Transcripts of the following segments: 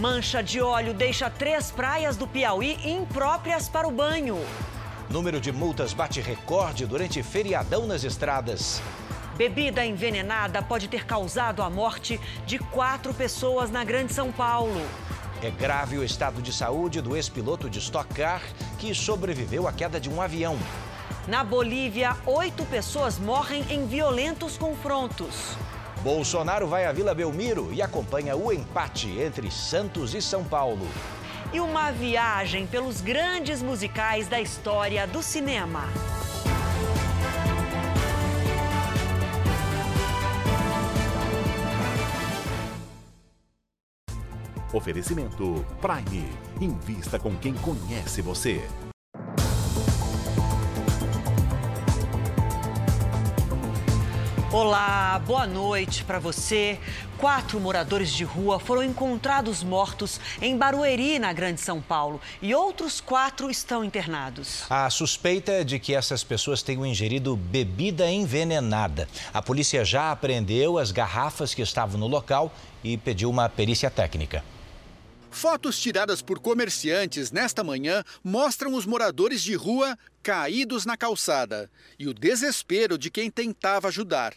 Mancha de óleo deixa três praias do Piauí impróprias para o banho. Número de multas bate recorde durante feriadão nas estradas. Bebida envenenada pode ter causado a morte de quatro pessoas na Grande São Paulo. É grave o estado de saúde do ex-piloto de Stock Car que sobreviveu à queda de um avião. Na Bolívia, oito pessoas morrem em violentos confrontos. Bolsonaro vai à Vila Belmiro e acompanha o empate entre Santos e São Paulo. E uma viagem pelos grandes musicais da história do cinema. Oferecimento Prime. Invista com quem conhece você. Olá, boa noite para você. Quatro moradores de rua foram encontrados mortos em Barueri, na Grande São Paulo, e outros quatro estão internados. A suspeita é de que essas pessoas tenham ingerido bebida envenenada. A polícia já apreendeu as garrafas que estavam no local e pediu uma perícia técnica. Fotos tiradas por comerciantes nesta manhã mostram os moradores de rua caídos na calçada e o desespero de quem tentava ajudar.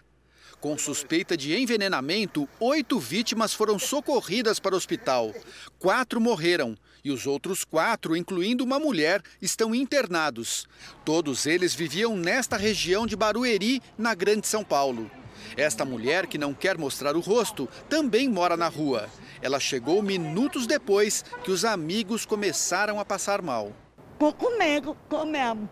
Com suspeita de envenenamento, oito vítimas foram socorridas para o hospital. Quatro morreram e os outros quatro, incluindo uma mulher, estão internados. Todos eles viviam nesta região de Barueri, na Grande São Paulo. Esta mulher, que não quer mostrar o rosto, também mora na rua. Ela chegou minutos depois que os amigos começaram a passar mal. Tô com medo, tô mesmo.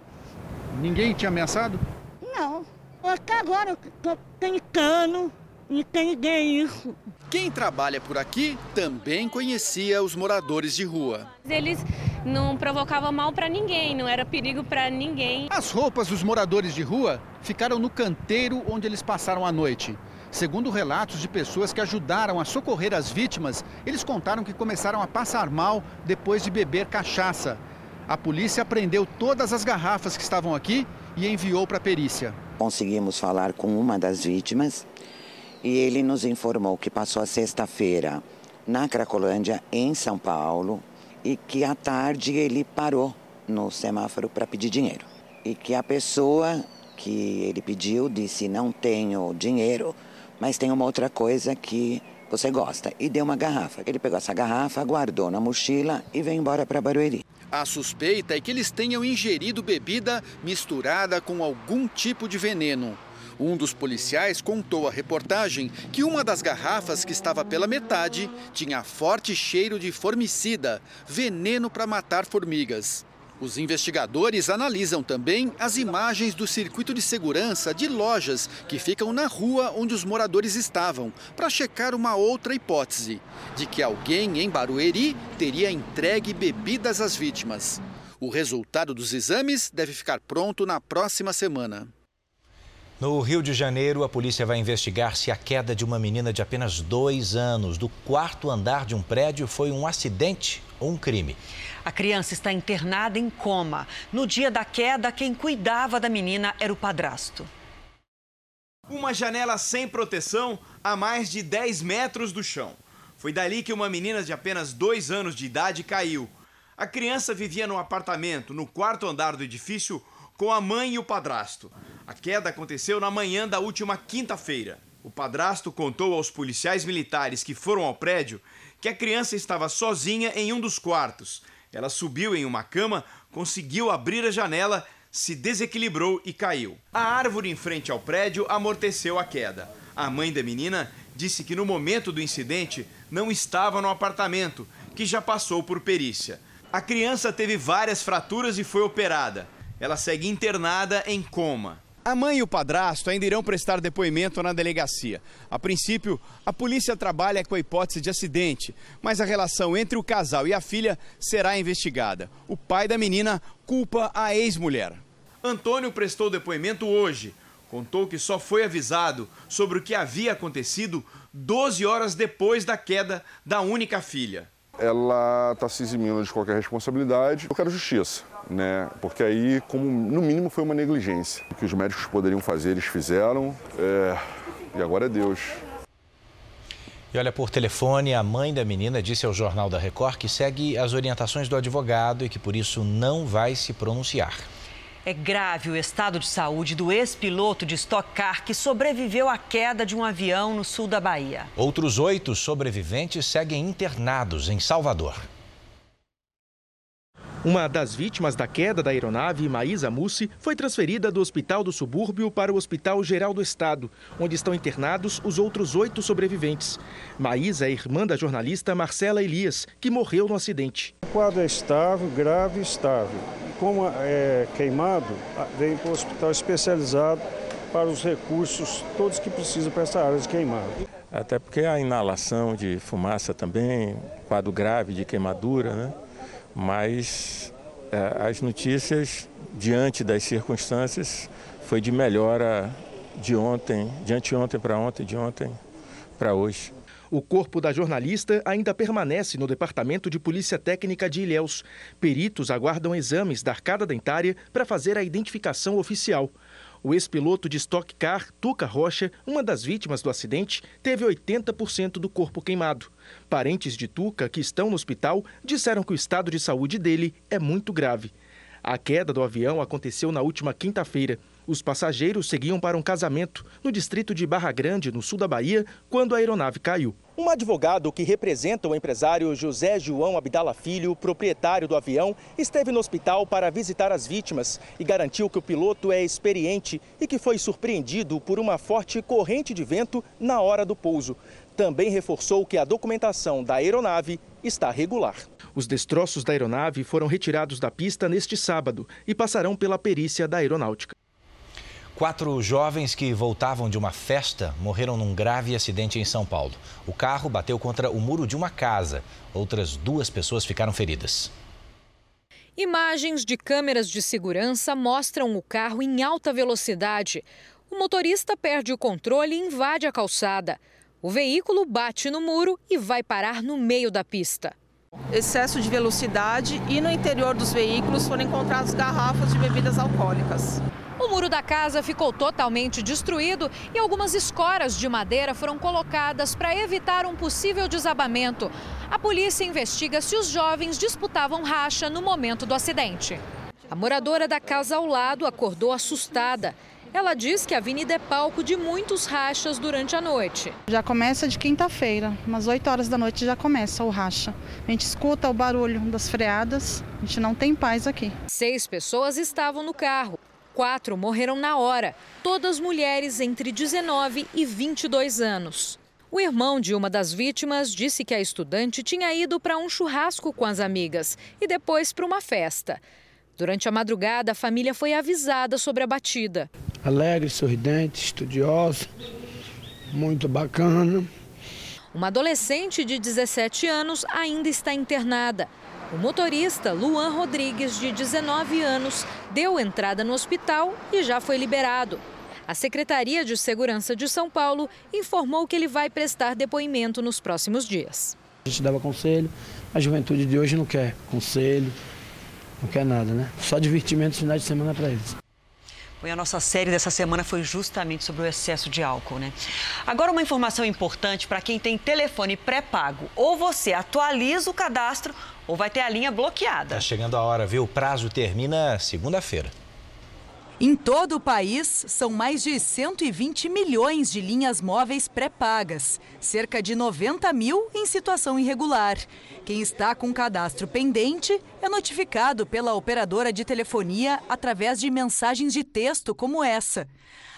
Ninguém tinha ameaçado? Não. Até agora eu tem cano e tem ninguém isso. Quem trabalha por aqui também conhecia os moradores de rua. Eles não provocavam mal para ninguém, não era perigo para ninguém. As roupas dos moradores de rua ficaram no canteiro onde eles passaram a noite. Segundo relatos de pessoas que ajudaram a socorrer as vítimas, eles contaram que começaram a passar mal depois de beber cachaça. A polícia apreendeu todas as garrafas que estavam aqui e enviou para a perícia. Conseguimos falar com uma das vítimas e ele nos informou que passou a sexta-feira na Cracolândia, em São Paulo, e que à tarde ele parou no semáforo para pedir dinheiro. E que a pessoa que ele pediu disse: Não tenho dinheiro, mas tem uma outra coisa que você gosta. E deu uma garrafa. Ele pegou essa garrafa, guardou na mochila e veio embora para Barueri. A suspeita é que eles tenham ingerido bebida misturada com algum tipo de veneno. Um dos policiais contou à reportagem que uma das garrafas que estava pela metade tinha forte cheiro de formicida, veneno para matar formigas. Os investigadores analisam também as imagens do circuito de segurança de lojas que ficam na rua onde os moradores estavam, para checar uma outra hipótese: de que alguém em Barueri teria entregue bebidas às vítimas. O resultado dos exames deve ficar pronto na próxima semana. No Rio de Janeiro, a polícia vai investigar se a queda de uma menina de apenas dois anos do quarto andar de um prédio foi um acidente ou um crime. A criança está internada em coma. No dia da queda, quem cuidava da menina era o padrasto. Uma janela sem proteção a mais de 10 metros do chão. Foi dali que uma menina de apenas dois anos de idade caiu. A criança vivia num apartamento no quarto andar do edifício com a mãe e o padrasto. A queda aconteceu na manhã da última quinta-feira. O padrasto contou aos policiais militares que foram ao prédio que a criança estava sozinha em um dos quartos ela subiu em uma cama, conseguiu abrir a janela, se desequilibrou e caiu. A árvore em frente ao prédio amorteceu a queda. A mãe da menina disse que no momento do incidente não estava no apartamento, que já passou por perícia. A criança teve várias fraturas e foi operada. Ela segue internada em coma. A mãe e o padrasto ainda irão prestar depoimento na delegacia. A princípio, a polícia trabalha com a hipótese de acidente, mas a relação entre o casal e a filha será investigada. O pai da menina culpa a ex-mulher. Antônio prestou depoimento hoje. Contou que só foi avisado sobre o que havia acontecido 12 horas depois da queda da única filha. Ela está se eximindo de qualquer responsabilidade. Eu quero justiça né? Porque aí, como no mínimo, foi uma negligência. O que os médicos poderiam fazer, eles fizeram. É... E agora é Deus. E olha, por telefone, a mãe da menina disse ao Jornal da Record que segue as orientações do advogado e que por isso não vai se pronunciar. É grave o estado de saúde do ex-piloto de Stock Car que sobreviveu à queda de um avião no sul da Bahia. Outros oito sobreviventes seguem internados em Salvador. Uma das vítimas da queda da aeronave, Maísa Mussi, foi transferida do Hospital do Subúrbio para o Hospital Geral do Estado, onde estão internados os outros oito sobreviventes. Maísa é irmã da jornalista Marcela Elias, que morreu no acidente. O quadro é estável, grave e estável. Como é queimado, vem para o hospital especializado para os recursos todos que precisam para essa área de queimado. Até porque a inalação de fumaça também, quadro grave de queimadura, né? Mas é, as notícias, diante das circunstâncias, foi de melhora de ontem, de anteontem para ontem, de ontem para hoje. O corpo da jornalista ainda permanece no Departamento de Polícia Técnica de Ilhéus. Peritos aguardam exames da arcada dentária para fazer a identificação oficial. O ex-piloto de Stock Car, Tuca Rocha, uma das vítimas do acidente, teve 80% do corpo queimado. Parentes de Tuca, que estão no hospital, disseram que o estado de saúde dele é muito grave. A queda do avião aconteceu na última quinta-feira. Os passageiros seguiam para um casamento no distrito de Barra Grande, no sul da Bahia, quando a aeronave caiu. Um advogado que representa o empresário José João Abdala Filho, proprietário do avião, esteve no hospital para visitar as vítimas e garantiu que o piloto é experiente e que foi surpreendido por uma forte corrente de vento na hora do pouso. Também reforçou que a documentação da aeronave está regular. Os destroços da aeronave foram retirados da pista neste sábado e passarão pela perícia da aeronáutica. Quatro jovens que voltavam de uma festa morreram num grave acidente em São Paulo. O carro bateu contra o muro de uma casa. Outras duas pessoas ficaram feridas. Imagens de câmeras de segurança mostram o carro em alta velocidade. O motorista perde o controle e invade a calçada. O veículo bate no muro e vai parar no meio da pista. Excesso de velocidade e no interior dos veículos foram encontradas garrafas de bebidas alcoólicas. O muro da casa ficou totalmente destruído e algumas escoras de madeira foram colocadas para evitar um possível desabamento. A polícia investiga se os jovens disputavam racha no momento do acidente. A moradora da casa ao lado acordou assustada. Ela diz que a avenida é palco de muitos rachas durante a noite. Já começa de quinta-feira, umas 8 horas da noite já começa o racha. A gente escuta o barulho das freadas, a gente não tem paz aqui. Seis pessoas estavam no carro. Quatro morreram na hora, todas mulheres entre 19 e 22 anos. O irmão de uma das vítimas disse que a estudante tinha ido para um churrasco com as amigas e depois para uma festa. Durante a madrugada, a família foi avisada sobre a batida. Alegre, sorridente, estudiosa, muito bacana. Uma adolescente de 17 anos ainda está internada. O motorista, Luan Rodrigues, de 19 anos, deu entrada no hospital e já foi liberado. A Secretaria de Segurança de São Paulo informou que ele vai prestar depoimento nos próximos dias. A gente dava conselho, a juventude de hoje não quer conselho, não quer nada, né? Só divertimento finais de semana para eles. E a nossa série dessa semana foi justamente sobre o excesso de álcool, né? Agora, uma informação importante para quem tem telefone pré-pago. Ou você atualiza o cadastro ou vai ter a linha bloqueada. Tá chegando a hora, viu? O prazo termina segunda-feira. Em todo o país, são mais de 120 milhões de linhas móveis pré-pagas, cerca de 90 mil em situação irregular. Quem está com cadastro pendente é notificado pela operadora de telefonia através de mensagens de texto como essa.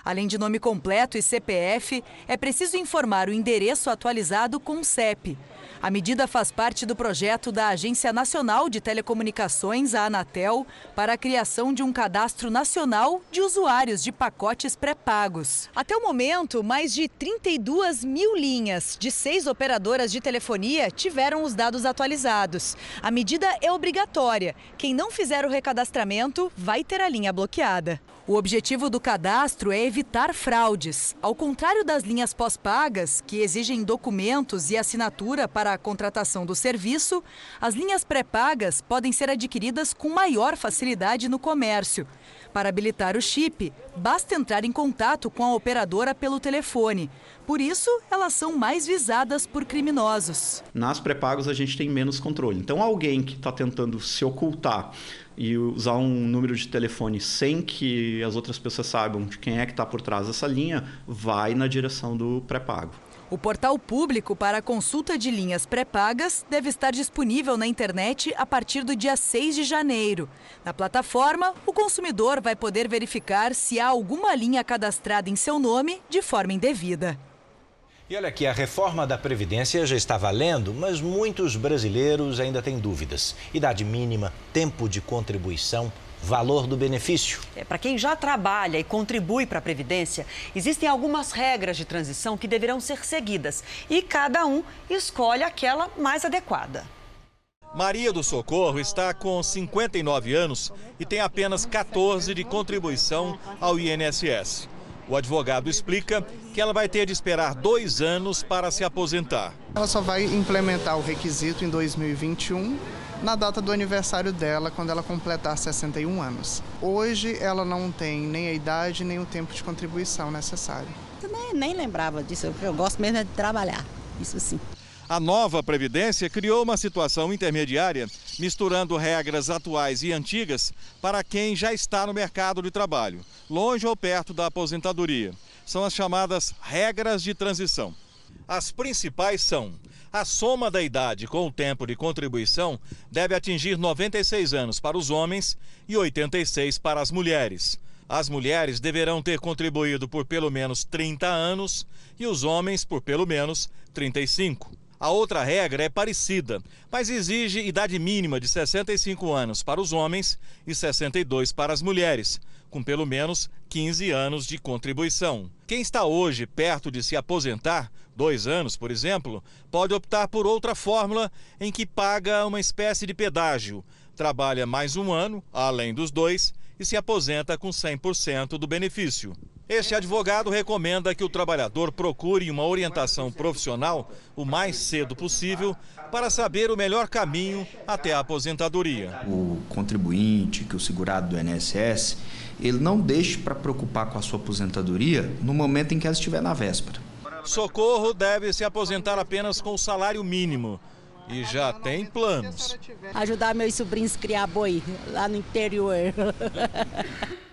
Além de nome completo e CPF, é preciso informar o endereço atualizado com o CEP. A medida faz parte do projeto da Agência Nacional de Telecomunicações, a Anatel, para a criação de um cadastro nacional de usuários de pacotes pré-pagos. Até o momento, mais de 32 mil linhas de seis operadoras de telefonia tiveram os dados atualizados. A medida é obrigatória. Quem não fizer o recadastramento vai ter a linha bloqueada. O objetivo do cadastro é evitar fraudes. Ao contrário das linhas pós-pagas, que exigem documentos e assinatura para a contratação do serviço, as linhas pré-pagas podem ser adquiridas com maior facilidade no comércio. Para habilitar o chip, basta entrar em contato com a operadora pelo telefone. Por isso, elas são mais visadas por criminosos. Nas pré-pagos a gente tem menos controle. Então, alguém que está tentando se ocultar e usar um número de telefone sem que as outras pessoas saibam de quem é que está por trás dessa linha, vai na direção do pré-pago. O portal público para consulta de linhas pré-pagas deve estar disponível na internet a partir do dia 6 de janeiro. Na plataforma, o consumidor vai poder verificar se há alguma linha cadastrada em seu nome de forma indevida. E olha aqui, a reforma da Previdência já está valendo, mas muitos brasileiros ainda têm dúvidas. Idade mínima, tempo de contribuição, valor do benefício. É, para quem já trabalha e contribui para a Previdência, existem algumas regras de transição que deverão ser seguidas e cada um escolhe aquela mais adequada. Maria do Socorro está com 59 anos e tem apenas 14 de contribuição ao INSS. O advogado explica que ela vai ter de esperar dois anos para se aposentar. Ela só vai implementar o requisito em 2021 na data do aniversário dela, quando ela completar 61 anos. Hoje ela não tem nem a idade nem o tempo de contribuição necessário. Eu nem, nem lembrava disso, eu gosto mesmo é de trabalhar, isso sim. A nova Previdência criou uma situação intermediária, misturando regras atuais e antigas para quem já está no mercado de trabalho, longe ou perto da aposentadoria. São as chamadas regras de transição. As principais são a soma da idade com o tempo de contribuição deve atingir 96 anos para os homens e 86 para as mulheres. As mulheres deverão ter contribuído por pelo menos 30 anos e os homens por pelo menos 35. A outra regra é parecida, mas exige idade mínima de 65 anos para os homens e 62 para as mulheres, com pelo menos 15 anos de contribuição. Quem está hoje perto de se aposentar, dois anos, por exemplo, pode optar por outra fórmula em que paga uma espécie de pedágio, trabalha mais um ano, além dos dois, e se aposenta com 100% do benefício. Este advogado recomenda que o trabalhador procure uma orientação profissional o mais cedo possível para saber o melhor caminho até a aposentadoria. O contribuinte, que o segurado do INSS, ele não deixe para preocupar com a sua aposentadoria no momento em que ela estiver na véspera. Socorro deve se aposentar apenas com o salário mínimo e já tem planos. Ajudar meus sobrinhos a criar boi lá no interior.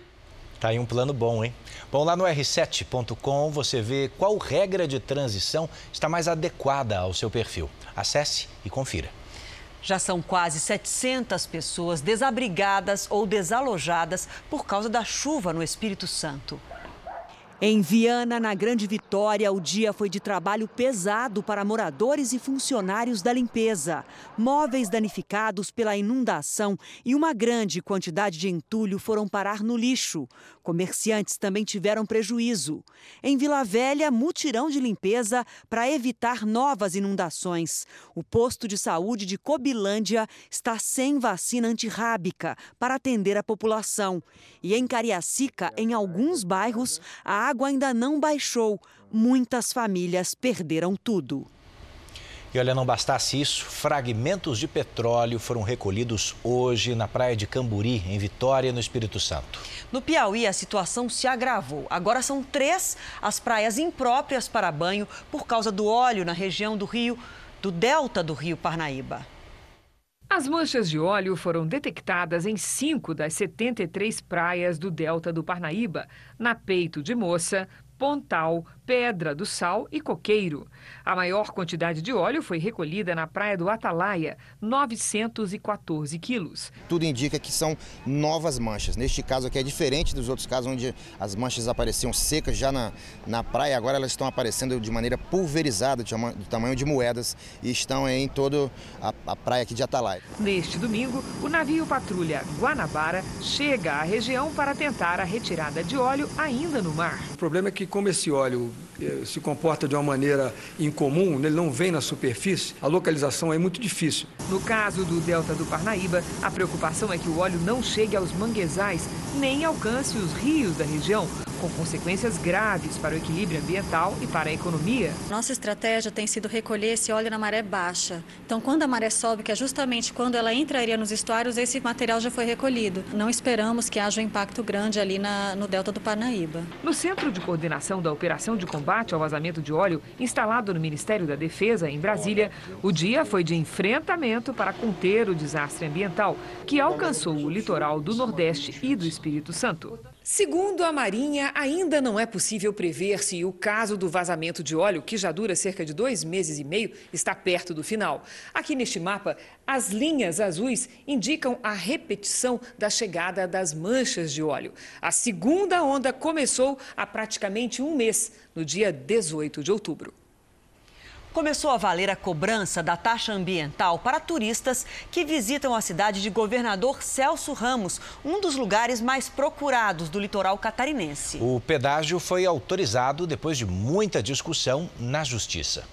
Tá aí um plano bom, hein? Bom, lá no r7.com você vê qual regra de transição está mais adequada ao seu perfil. Acesse e confira. Já são quase 700 pessoas desabrigadas ou desalojadas por causa da chuva no Espírito Santo. Em Viana, na Grande Vitória, o dia foi de trabalho pesado para moradores e funcionários da limpeza. Móveis danificados pela inundação e uma grande quantidade de entulho foram parar no lixo. Comerciantes também tiveram prejuízo. Em Vila Velha, mutirão de limpeza para evitar novas inundações. O posto de saúde de Cobilândia está sem vacina antirrábica para atender a população. E em Cariacica, em alguns bairros, a água ainda não baixou. Muitas famílias perderam tudo. E olha, não bastasse isso, fragmentos de petróleo foram recolhidos hoje na praia de Camburi, em Vitória, no Espírito Santo. No Piauí, a situação se agravou. Agora são três as praias impróprias para banho por causa do óleo na região do rio, do delta do rio Parnaíba. As manchas de óleo foram detectadas em cinco das 73 praias do delta do Parnaíba, na Peito de Moça, Pontal, Pedra do Sal e Coqueiro. A maior quantidade de óleo foi recolhida na praia do Atalaia, 914 quilos. Tudo indica que são novas manchas. Neste caso aqui é diferente dos outros casos onde as manchas apareciam secas já na, na praia, agora elas estão aparecendo de maneira pulverizada, de, do tamanho de moedas, e estão em toda a, a praia aqui de Atalaia. Neste domingo, o navio patrulha Guanabara chega à região para tentar a retirada de óleo ainda no mar. O problema é que como esse óleo se comporta de uma maneira incomum, ele não vem na superfície, a localização é muito difícil. No caso do Delta do Parnaíba, a preocupação é que o óleo não chegue aos manguezais nem alcance os rios da região, com consequências graves para o equilíbrio ambiental e para a economia. Nossa estratégia tem sido recolher esse óleo na maré baixa. Então, quando a maré sobe, que é justamente quando ela entraria nos estuários, esse material já foi recolhido. Não esperamos que haja um impacto grande ali na, no delta do Parnaíba. No Centro de Coordenação da Operação de Combate ao Vazamento de Óleo, instalado no Ministério da Defesa, em Brasília, o dia foi de enfrentamento para conter o desastre ambiental que alcançou o litoral do Nordeste e do Espírito Santo. Segundo a Marinha, ainda não é possível prever se o caso do vazamento de óleo, que já dura cerca de dois meses e meio, está perto do final. Aqui neste mapa, as linhas azuis indicam a repetição da chegada das manchas de óleo. A segunda onda começou há praticamente um mês, no dia 18 de outubro. Começou a valer a cobrança da taxa ambiental para turistas que visitam a cidade de Governador Celso Ramos, um dos lugares mais procurados do litoral catarinense. O pedágio foi autorizado depois de muita discussão na Justiça.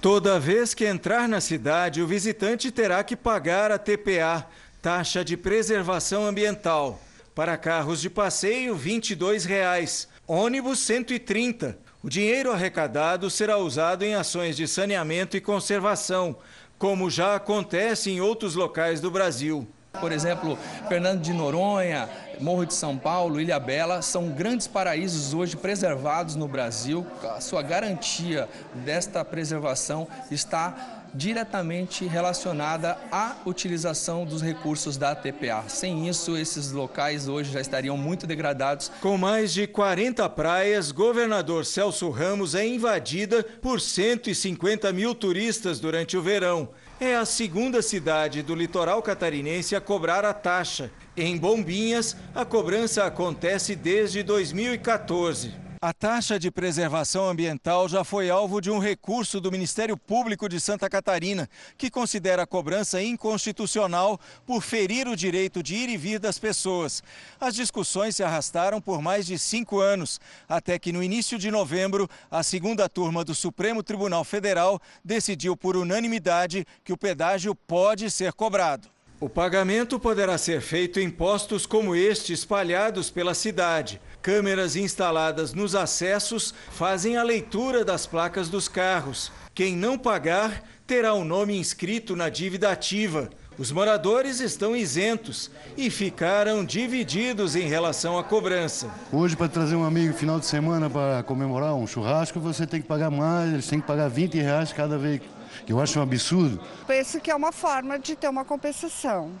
Toda vez que entrar na cidade, o visitante terá que pagar a TPA, taxa de preservação ambiental. Para carros de passeio, 22 reais. ônibus R$ 130 o dinheiro arrecadado será usado em ações de saneamento e conservação, como já acontece em outros locais do Brasil. Por exemplo, Fernando de Noronha, Morro de São Paulo, Ilha Bela, são grandes paraísos hoje preservados no Brasil. A sua garantia desta preservação está diretamente relacionada à utilização dos recursos da TPA. Sem isso, esses locais hoje já estariam muito degradados. Com mais de 40 praias, governador Celso Ramos é invadida por 150 mil turistas durante o verão. É a segunda cidade do litoral catarinense a cobrar a taxa. Em Bombinhas, a cobrança acontece desde 2014. A taxa de preservação ambiental já foi alvo de um recurso do Ministério Público de Santa Catarina, que considera a cobrança inconstitucional por ferir o direito de ir e vir das pessoas. As discussões se arrastaram por mais de cinco anos, até que no início de novembro, a segunda turma do Supremo Tribunal Federal decidiu por unanimidade que o pedágio pode ser cobrado. O pagamento poderá ser feito em postos como este espalhados pela cidade. Câmeras instaladas nos acessos fazem a leitura das placas dos carros. Quem não pagar terá o nome inscrito na dívida ativa. Os moradores estão isentos e ficaram divididos em relação à cobrança. Hoje, para trazer um amigo final de semana para comemorar um churrasco, você tem que pagar mais, eles têm que pagar 20 reais cada veículo. Eu acho um absurdo. Penso que é uma forma de ter uma compensação.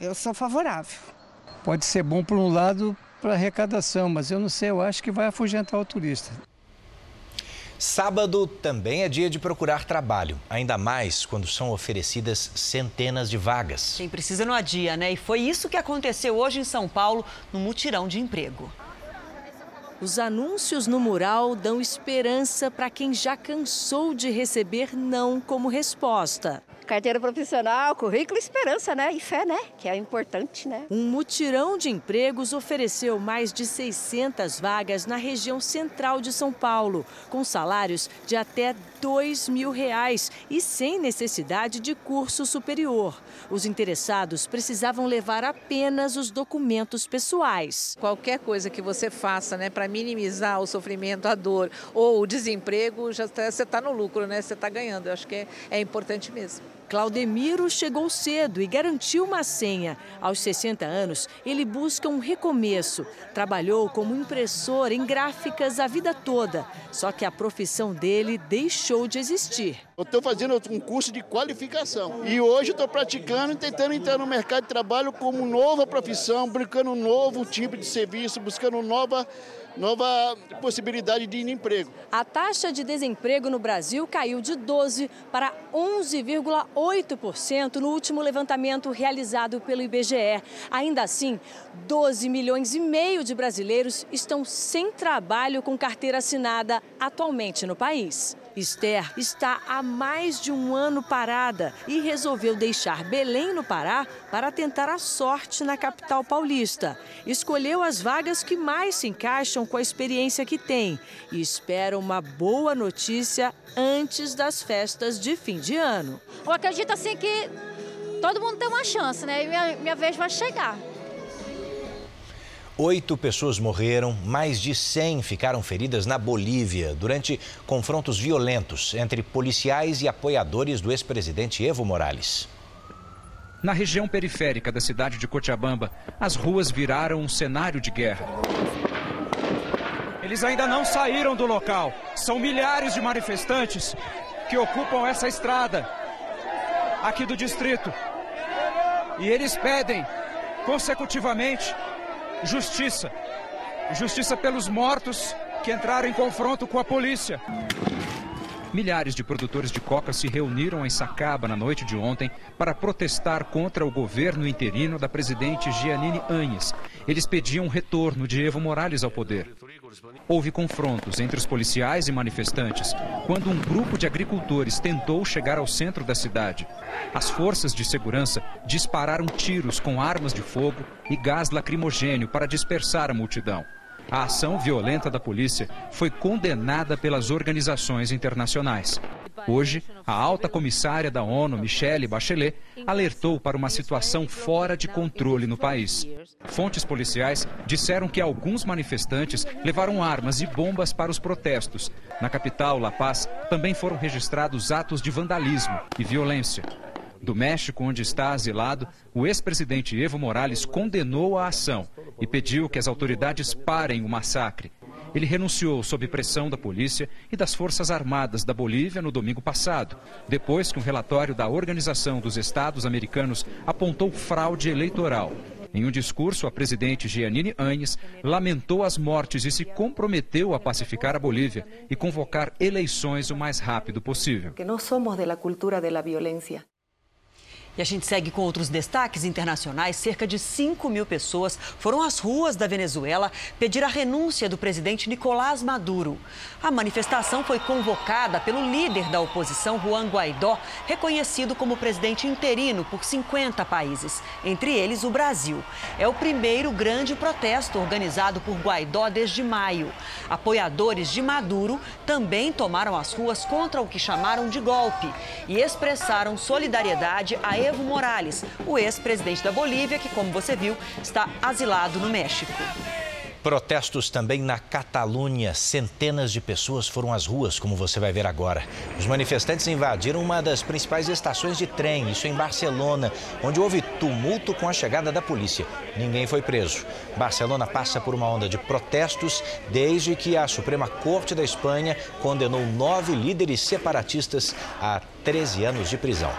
Eu sou favorável. Pode ser bom por um lado, para arrecadação, mas eu não sei, eu acho que vai afugentar o turista. Sábado também é dia de procurar trabalho, ainda mais quando são oferecidas centenas de vagas. Quem precisa não adia, né? E foi isso que aconteceu hoje em São Paulo, no mutirão de emprego. Os anúncios no mural dão esperança para quem já cansou de receber não como resposta carteira profissional, currículo, esperança, né? E fé, né? Que é importante, né? Um mutirão de empregos ofereceu mais de 600 vagas na região central de São Paulo, com salários de até dois mil reais e sem necessidade de curso superior. Os interessados precisavam levar apenas os documentos pessoais. Qualquer coisa que você faça, né, para minimizar o sofrimento, a dor ou o desemprego, já tá, você está no lucro, né? Você está ganhando. Eu acho que é, é importante mesmo. Claudemiro chegou cedo e garantiu uma senha. Aos 60 anos, ele busca um recomeço. Trabalhou como impressor em gráficas a vida toda, só que a profissão dele deixou de existir. Eu estou fazendo um curso de qualificação e hoje estou praticando e tentando entrar no mercado de trabalho como nova profissão, buscando um novo tipo de serviço, buscando nova nova possibilidade de emprego. A taxa de desemprego no Brasil caiu de 12 para 11,8% no último levantamento realizado pelo IBGE. Ainda assim, 12 milhões e meio de brasileiros estão sem trabalho com carteira assinada atualmente no país. Esther está há mais de um ano parada e resolveu deixar Belém, no Pará, para tentar a sorte na capital paulista. Escolheu as vagas que mais se encaixam com a experiência que tem e espera uma boa notícia antes das festas de fim de ano. Eu acredito assim que todo mundo tem uma chance, né? E minha, minha vez vai chegar. Oito pessoas morreram, mais de 100 ficaram feridas na Bolívia durante confrontos violentos entre policiais e apoiadores do ex-presidente Evo Morales. Na região periférica da cidade de Cochabamba, as ruas viraram um cenário de guerra. Eles ainda não saíram do local. São milhares de manifestantes que ocupam essa estrada aqui do distrito. E eles pedem consecutivamente justiça. Justiça pelos mortos que entraram em confronto com a polícia. Milhares de produtores de coca se reuniram em Sacaba na noite de ontem para protestar contra o governo interino da presidente Giannini Anhes. Eles pediam o retorno de Evo Morales ao poder. Houve confrontos entre os policiais e manifestantes quando um grupo de agricultores tentou chegar ao centro da cidade. As forças de segurança dispararam tiros com armas de fogo e gás lacrimogênio para dispersar a multidão. A ação violenta da polícia foi condenada pelas organizações internacionais. Hoje, a alta comissária da ONU, Michelle Bachelet, alertou para uma situação fora de controle no país. Fontes policiais disseram que alguns manifestantes levaram armas e bombas para os protestos. Na capital, La Paz, também foram registrados atos de vandalismo e violência. Do México, onde está asilado, o ex-presidente Evo Morales condenou a ação e pediu que as autoridades parem o massacre. Ele renunciou sob pressão da polícia e das Forças Armadas da Bolívia no domingo passado, depois que um relatório da Organização dos Estados Americanos apontou fraude eleitoral. Em um discurso, a presidente Giannini Anhes lamentou as mortes e se comprometeu a pacificar a Bolívia e convocar eleições o mais rápido possível. Que não somos da cultura da violência. E a gente segue com outros destaques internacionais. Cerca de 5 mil pessoas foram às ruas da Venezuela pedir a renúncia do presidente Nicolás Maduro. A manifestação foi convocada pelo líder da oposição, Juan Guaidó, reconhecido como presidente interino por 50 países, entre eles o Brasil. É o primeiro grande protesto organizado por Guaidó desde maio. Apoiadores de Maduro também tomaram as ruas contra o que chamaram de golpe e expressaram solidariedade a Evo Morales, o ex-presidente da Bolívia, que, como você viu, está asilado no México. Protestos também na Catalunha. Centenas de pessoas foram às ruas, como você vai ver agora. Os manifestantes invadiram uma das principais estações de trem, isso em Barcelona, onde houve tumulto com a chegada da polícia. Ninguém foi preso. Barcelona passa por uma onda de protestos desde que a Suprema Corte da Espanha condenou nove líderes separatistas a 13 anos de prisão.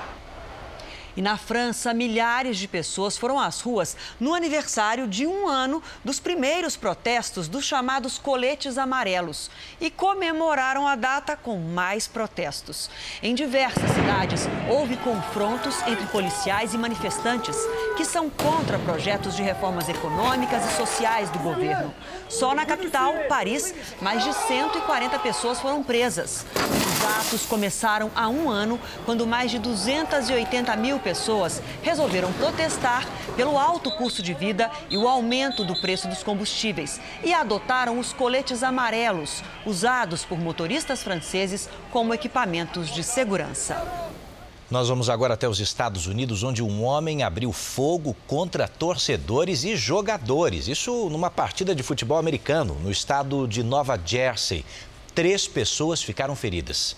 E na França, milhares de pessoas foram às ruas no aniversário de um ano dos primeiros protestos dos chamados coletes amarelos e comemoraram a data com mais protestos. Em diversas cidades, houve confrontos entre policiais e manifestantes que são contra projetos de reformas econômicas e sociais do governo. Só na capital, Paris, mais de 140 pessoas foram presas. Os atos começaram há um ano, quando mais de 280 mil pessoas resolveram protestar pelo alto custo de vida e o aumento do preço dos combustíveis e adotaram os coletes amarelos, usados por motoristas franceses como equipamentos de segurança. Nós vamos agora até os Estados Unidos, onde um homem abriu fogo contra torcedores e jogadores. Isso numa partida de futebol americano no estado de Nova Jersey. Três pessoas ficaram feridas.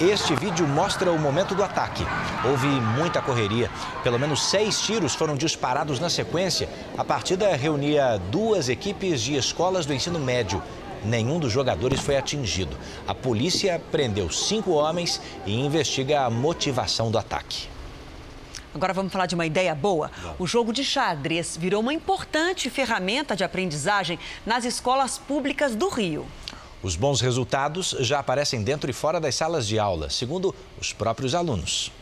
Este vídeo mostra o momento do ataque. Houve muita correria. Pelo menos seis tiros foram disparados na sequência. A partida reunia duas equipes de escolas do ensino médio nenhum dos jogadores foi atingido. A polícia prendeu cinco homens e investiga a motivação do ataque. Agora vamos falar de uma ideia boa. O jogo de xadrez virou uma importante ferramenta de aprendizagem nas escolas públicas do Rio. Os bons resultados já aparecem dentro e fora das salas de aula, segundo os próprios alunos.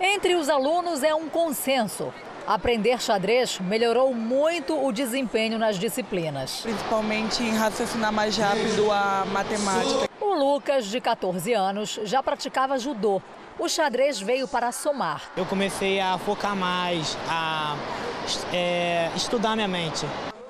Entre os alunos é um consenso. Aprender xadrez melhorou muito o desempenho nas disciplinas. Principalmente em raciocinar mais rápido a matemática. O Lucas, de 14 anos, já praticava judô. O xadrez veio para somar. Eu comecei a focar mais, a é, estudar minha mente.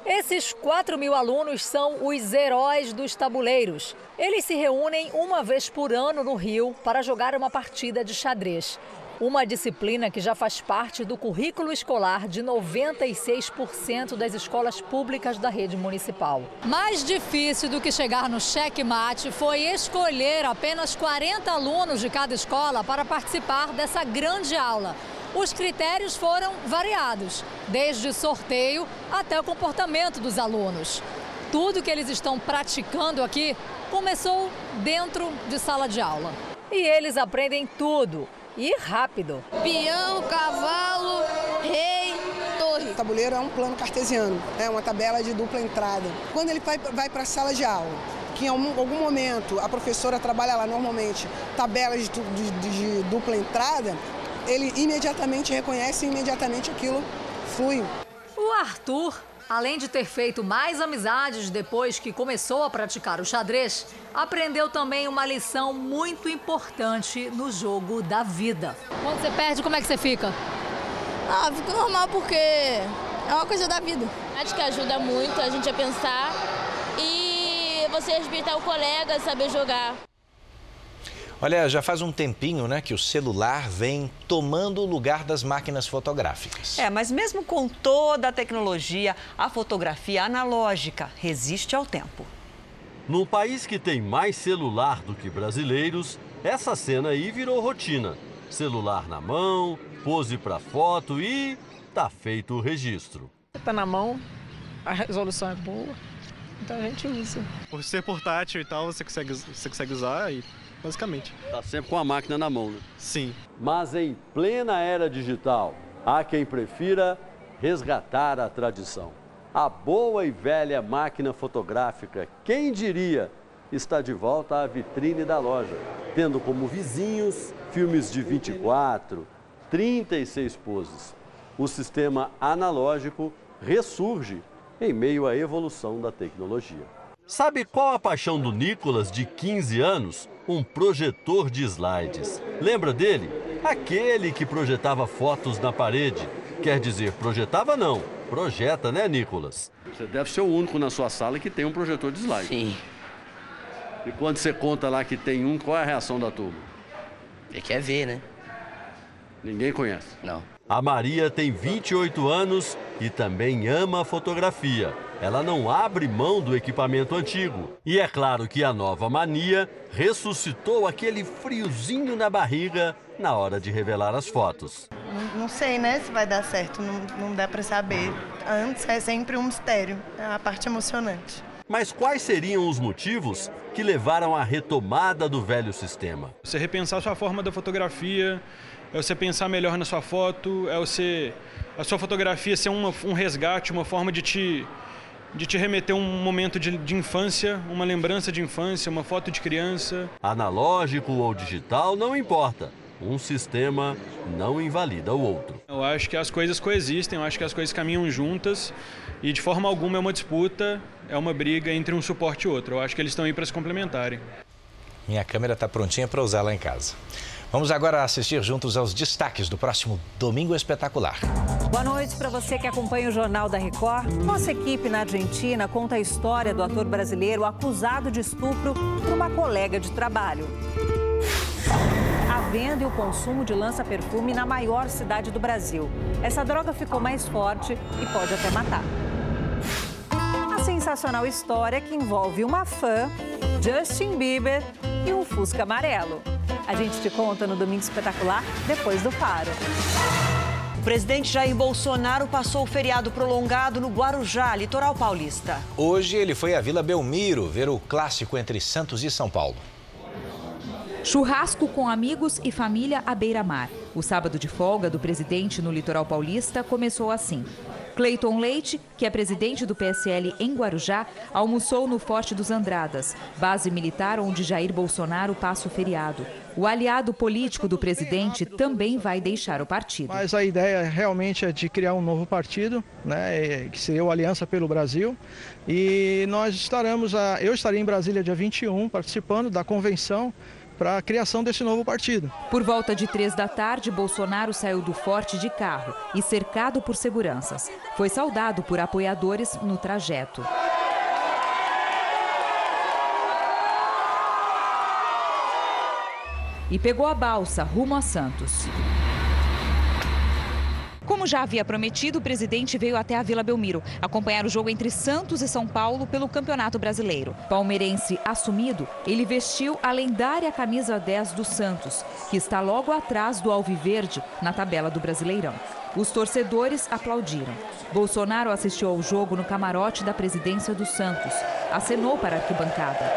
Esses 4 mil alunos são os heróis dos tabuleiros. Eles se reúnem uma vez por ano no Rio para jogar uma partida de xadrez. Uma disciplina que já faz parte do currículo escolar de 96% das escolas públicas da rede municipal. Mais difícil do que chegar no checkmate foi escolher apenas 40 alunos de cada escola para participar dessa grande aula. Os critérios foram variados, desde sorteio até o comportamento dos alunos. Tudo que eles estão praticando aqui começou dentro de sala de aula. E eles aprendem tudo e rápido. Peão, cavalo, rei, torre. O tabuleiro é um plano cartesiano, é uma tabela de dupla entrada. Quando ele vai, vai para a sala de aula, que em algum, algum, momento a professora trabalha lá normalmente tabelas de, de, de dupla entrada, ele imediatamente reconhece e imediatamente aquilo flui. O Arthur Além de ter feito mais amizades depois que começou a praticar o xadrez, aprendeu também uma lição muito importante no jogo da vida. Quando você perde, como é que você fica? Ah, fico normal porque é uma coisa da vida. Acho que ajuda muito a gente a pensar e você respeitar o colega, saber jogar. Olha, já faz um tempinho, né, que o celular vem tomando o lugar das máquinas fotográficas. É, mas mesmo com toda a tecnologia, a fotografia analógica resiste ao tempo. Num país que tem mais celular do que brasileiros, essa cena aí virou rotina. Celular na mão, pose para foto e tá feito o registro. Tá na mão, a resolução é boa, então a gente usa. Por ser portátil e tal, você consegue, você consegue usar e basicamente. Tá sempre com a máquina na mão, né? Sim. Mas em plena era digital, há quem prefira resgatar a tradição. A boa e velha máquina fotográfica, quem diria, está de volta à vitrine da loja, tendo como vizinhos filmes de 24, 36 poses. O sistema analógico ressurge em meio à evolução da tecnologia. Sabe qual a paixão do Nicolas, de 15 anos? Um projetor de slides. Lembra dele? Aquele que projetava fotos na parede. Quer dizer, projetava não. Projeta, né, Nicolas? Você deve ser o único na sua sala que tem um projetor de slide. Sim. E quando você conta lá que tem um, qual é a reação da turma? Ele quer ver, né? Ninguém conhece? Não. A Maria tem 28 anos e também ama a fotografia. Ela não abre mão do equipamento antigo. E é claro que a nova mania ressuscitou aquele friozinho na barriga na hora de revelar as fotos. Não, não sei, né, se vai dar certo, não, não dá para saber. Antes é sempre um mistério, é a parte emocionante. Mas quais seriam os motivos que levaram à retomada do velho sistema? Você repensar a sua forma da fotografia, é você pensar melhor na sua foto, é você a sua fotografia ser uma, um resgate, uma forma de te de te remeter um momento de, de infância, uma lembrança de infância, uma foto de criança. Analógico ou digital, não importa. Um sistema não invalida o outro. Eu acho que as coisas coexistem, eu acho que as coisas caminham juntas e de forma alguma é uma disputa, é uma briga entre um suporte e outro. Eu acho que eles estão aí para se complementarem. Minha câmera está prontinha para usar lá em casa. Vamos agora assistir juntos aos destaques do próximo Domingo Espetacular. Boa noite para você que acompanha o Jornal da Record. Nossa equipe na Argentina conta a história do ator brasileiro acusado de estupro por uma colega de trabalho. A venda e o consumo de lança-perfume na maior cidade do Brasil. Essa droga ficou mais forte e pode até matar. Sensacional história que envolve uma fã, Justin Bieber e um Fusca amarelo. A gente te conta no Domingo Espetacular, depois do Faro. O presidente Jair Bolsonaro passou o feriado prolongado no Guarujá, litoral paulista. Hoje ele foi à Vila Belmiro ver o clássico entre Santos e São Paulo. Churrasco com amigos e família à beira-mar. O sábado de folga do presidente no litoral paulista começou assim. Cleiton Leite, que é presidente do PSL em Guarujá, almoçou no Forte dos Andradas, base militar onde Jair Bolsonaro passa o feriado. O aliado político do presidente também vai deixar o partido. Mas a ideia realmente é de criar um novo partido, né, que seria o Aliança pelo Brasil. E nós estaremos, a, eu estarei em Brasília dia 21 participando da convenção para a criação desse novo partido. Por volta de três da tarde, Bolsonaro saiu do forte de carro e cercado por seguranças. Foi saudado por apoiadores no trajeto. e pegou a balsa rumo a Santos. Como já havia prometido, o presidente veio até a Vila Belmiro acompanhar o jogo entre Santos e São Paulo pelo Campeonato Brasileiro. Palmeirense assumido, ele vestiu a lendária camisa 10 do Santos, que está logo atrás do Alviverde na tabela do Brasileirão. Os torcedores aplaudiram. Bolsonaro assistiu ao jogo no camarote da presidência do Santos. Acenou para a arquibancada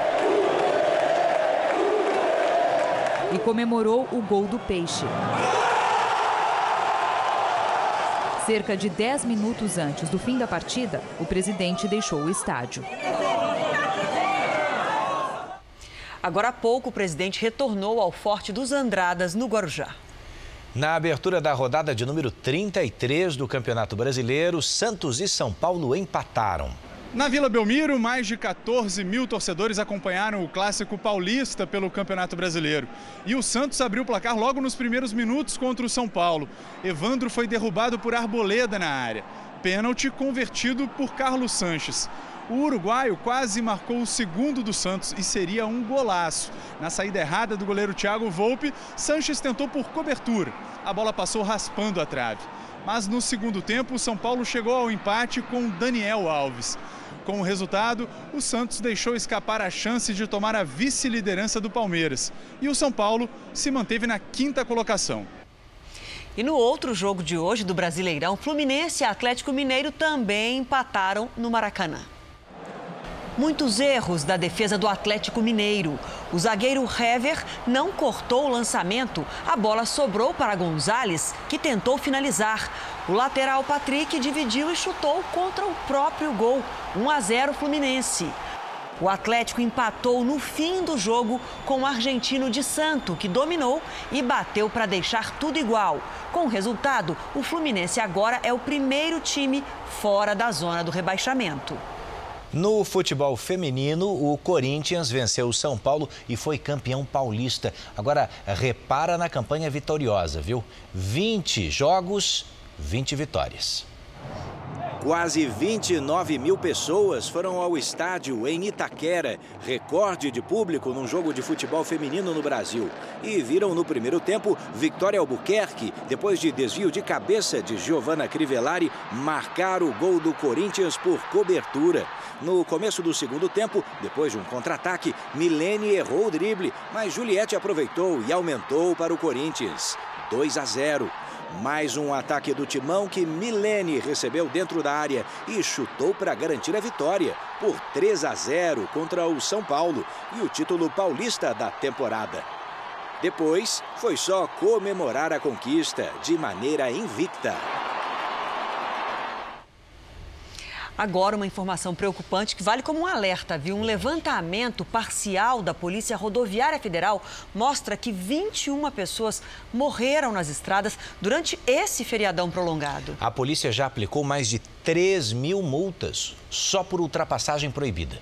e comemorou o gol do Peixe. Cerca de 10 minutos antes do fim da partida, o presidente deixou o estádio. Agora há pouco, o presidente retornou ao Forte dos Andradas, no Guarujá. Na abertura da rodada de número 33 do Campeonato Brasileiro, Santos e São Paulo empataram. Na Vila Belmiro, mais de 14 mil torcedores acompanharam o clássico paulista pelo Campeonato Brasileiro. E o Santos abriu o placar logo nos primeiros minutos contra o São Paulo. Evandro foi derrubado por Arboleda na área. Pênalti convertido por Carlos Sanches. O uruguaio quase marcou o segundo do Santos e seria um golaço. Na saída errada do goleiro Thiago Volpe, Sanches tentou por cobertura. A bola passou raspando a trave. Mas no segundo tempo, o São Paulo chegou ao empate com Daniel Alves. Com o resultado, o Santos deixou escapar a chance de tomar a vice-liderança do Palmeiras. E o São Paulo se manteve na quinta colocação. E no outro jogo de hoje do Brasileirão, Fluminense e Atlético Mineiro também empataram no Maracanã. Muitos erros da defesa do Atlético Mineiro. O zagueiro Hever não cortou o lançamento. A bola sobrou para Gonzalez, que tentou finalizar. O lateral Patrick dividiu e chutou contra o próprio gol. 1 a 0 Fluminense. O Atlético empatou no fim do jogo com o argentino de Santo, que dominou e bateu para deixar tudo igual. Com o resultado, o Fluminense agora é o primeiro time fora da zona do rebaixamento. No futebol feminino, o Corinthians venceu o São Paulo e foi campeão paulista. Agora, repara na campanha vitoriosa, viu? 20 jogos, 20 vitórias. Quase 29 mil pessoas foram ao estádio em Itaquera, recorde de público num jogo de futebol feminino no Brasil. E viram no primeiro tempo Vitória Albuquerque, depois de desvio de cabeça de Giovanna Crivellari, marcar o gol do Corinthians por cobertura. No começo do segundo tempo, depois de um contra-ataque, Milene errou o drible, mas Juliette aproveitou e aumentou para o Corinthians. 2 a 0. Mais um ataque do Timão que Milene recebeu dentro da área e chutou para garantir a vitória por 3 a 0 contra o São Paulo e o título paulista da temporada. Depois, foi só comemorar a conquista de maneira invicta. Agora, uma informação preocupante que vale como um alerta, viu? Um levantamento parcial da Polícia Rodoviária Federal mostra que 21 pessoas morreram nas estradas durante esse feriadão prolongado. A polícia já aplicou mais de 3 mil multas só por ultrapassagem proibida.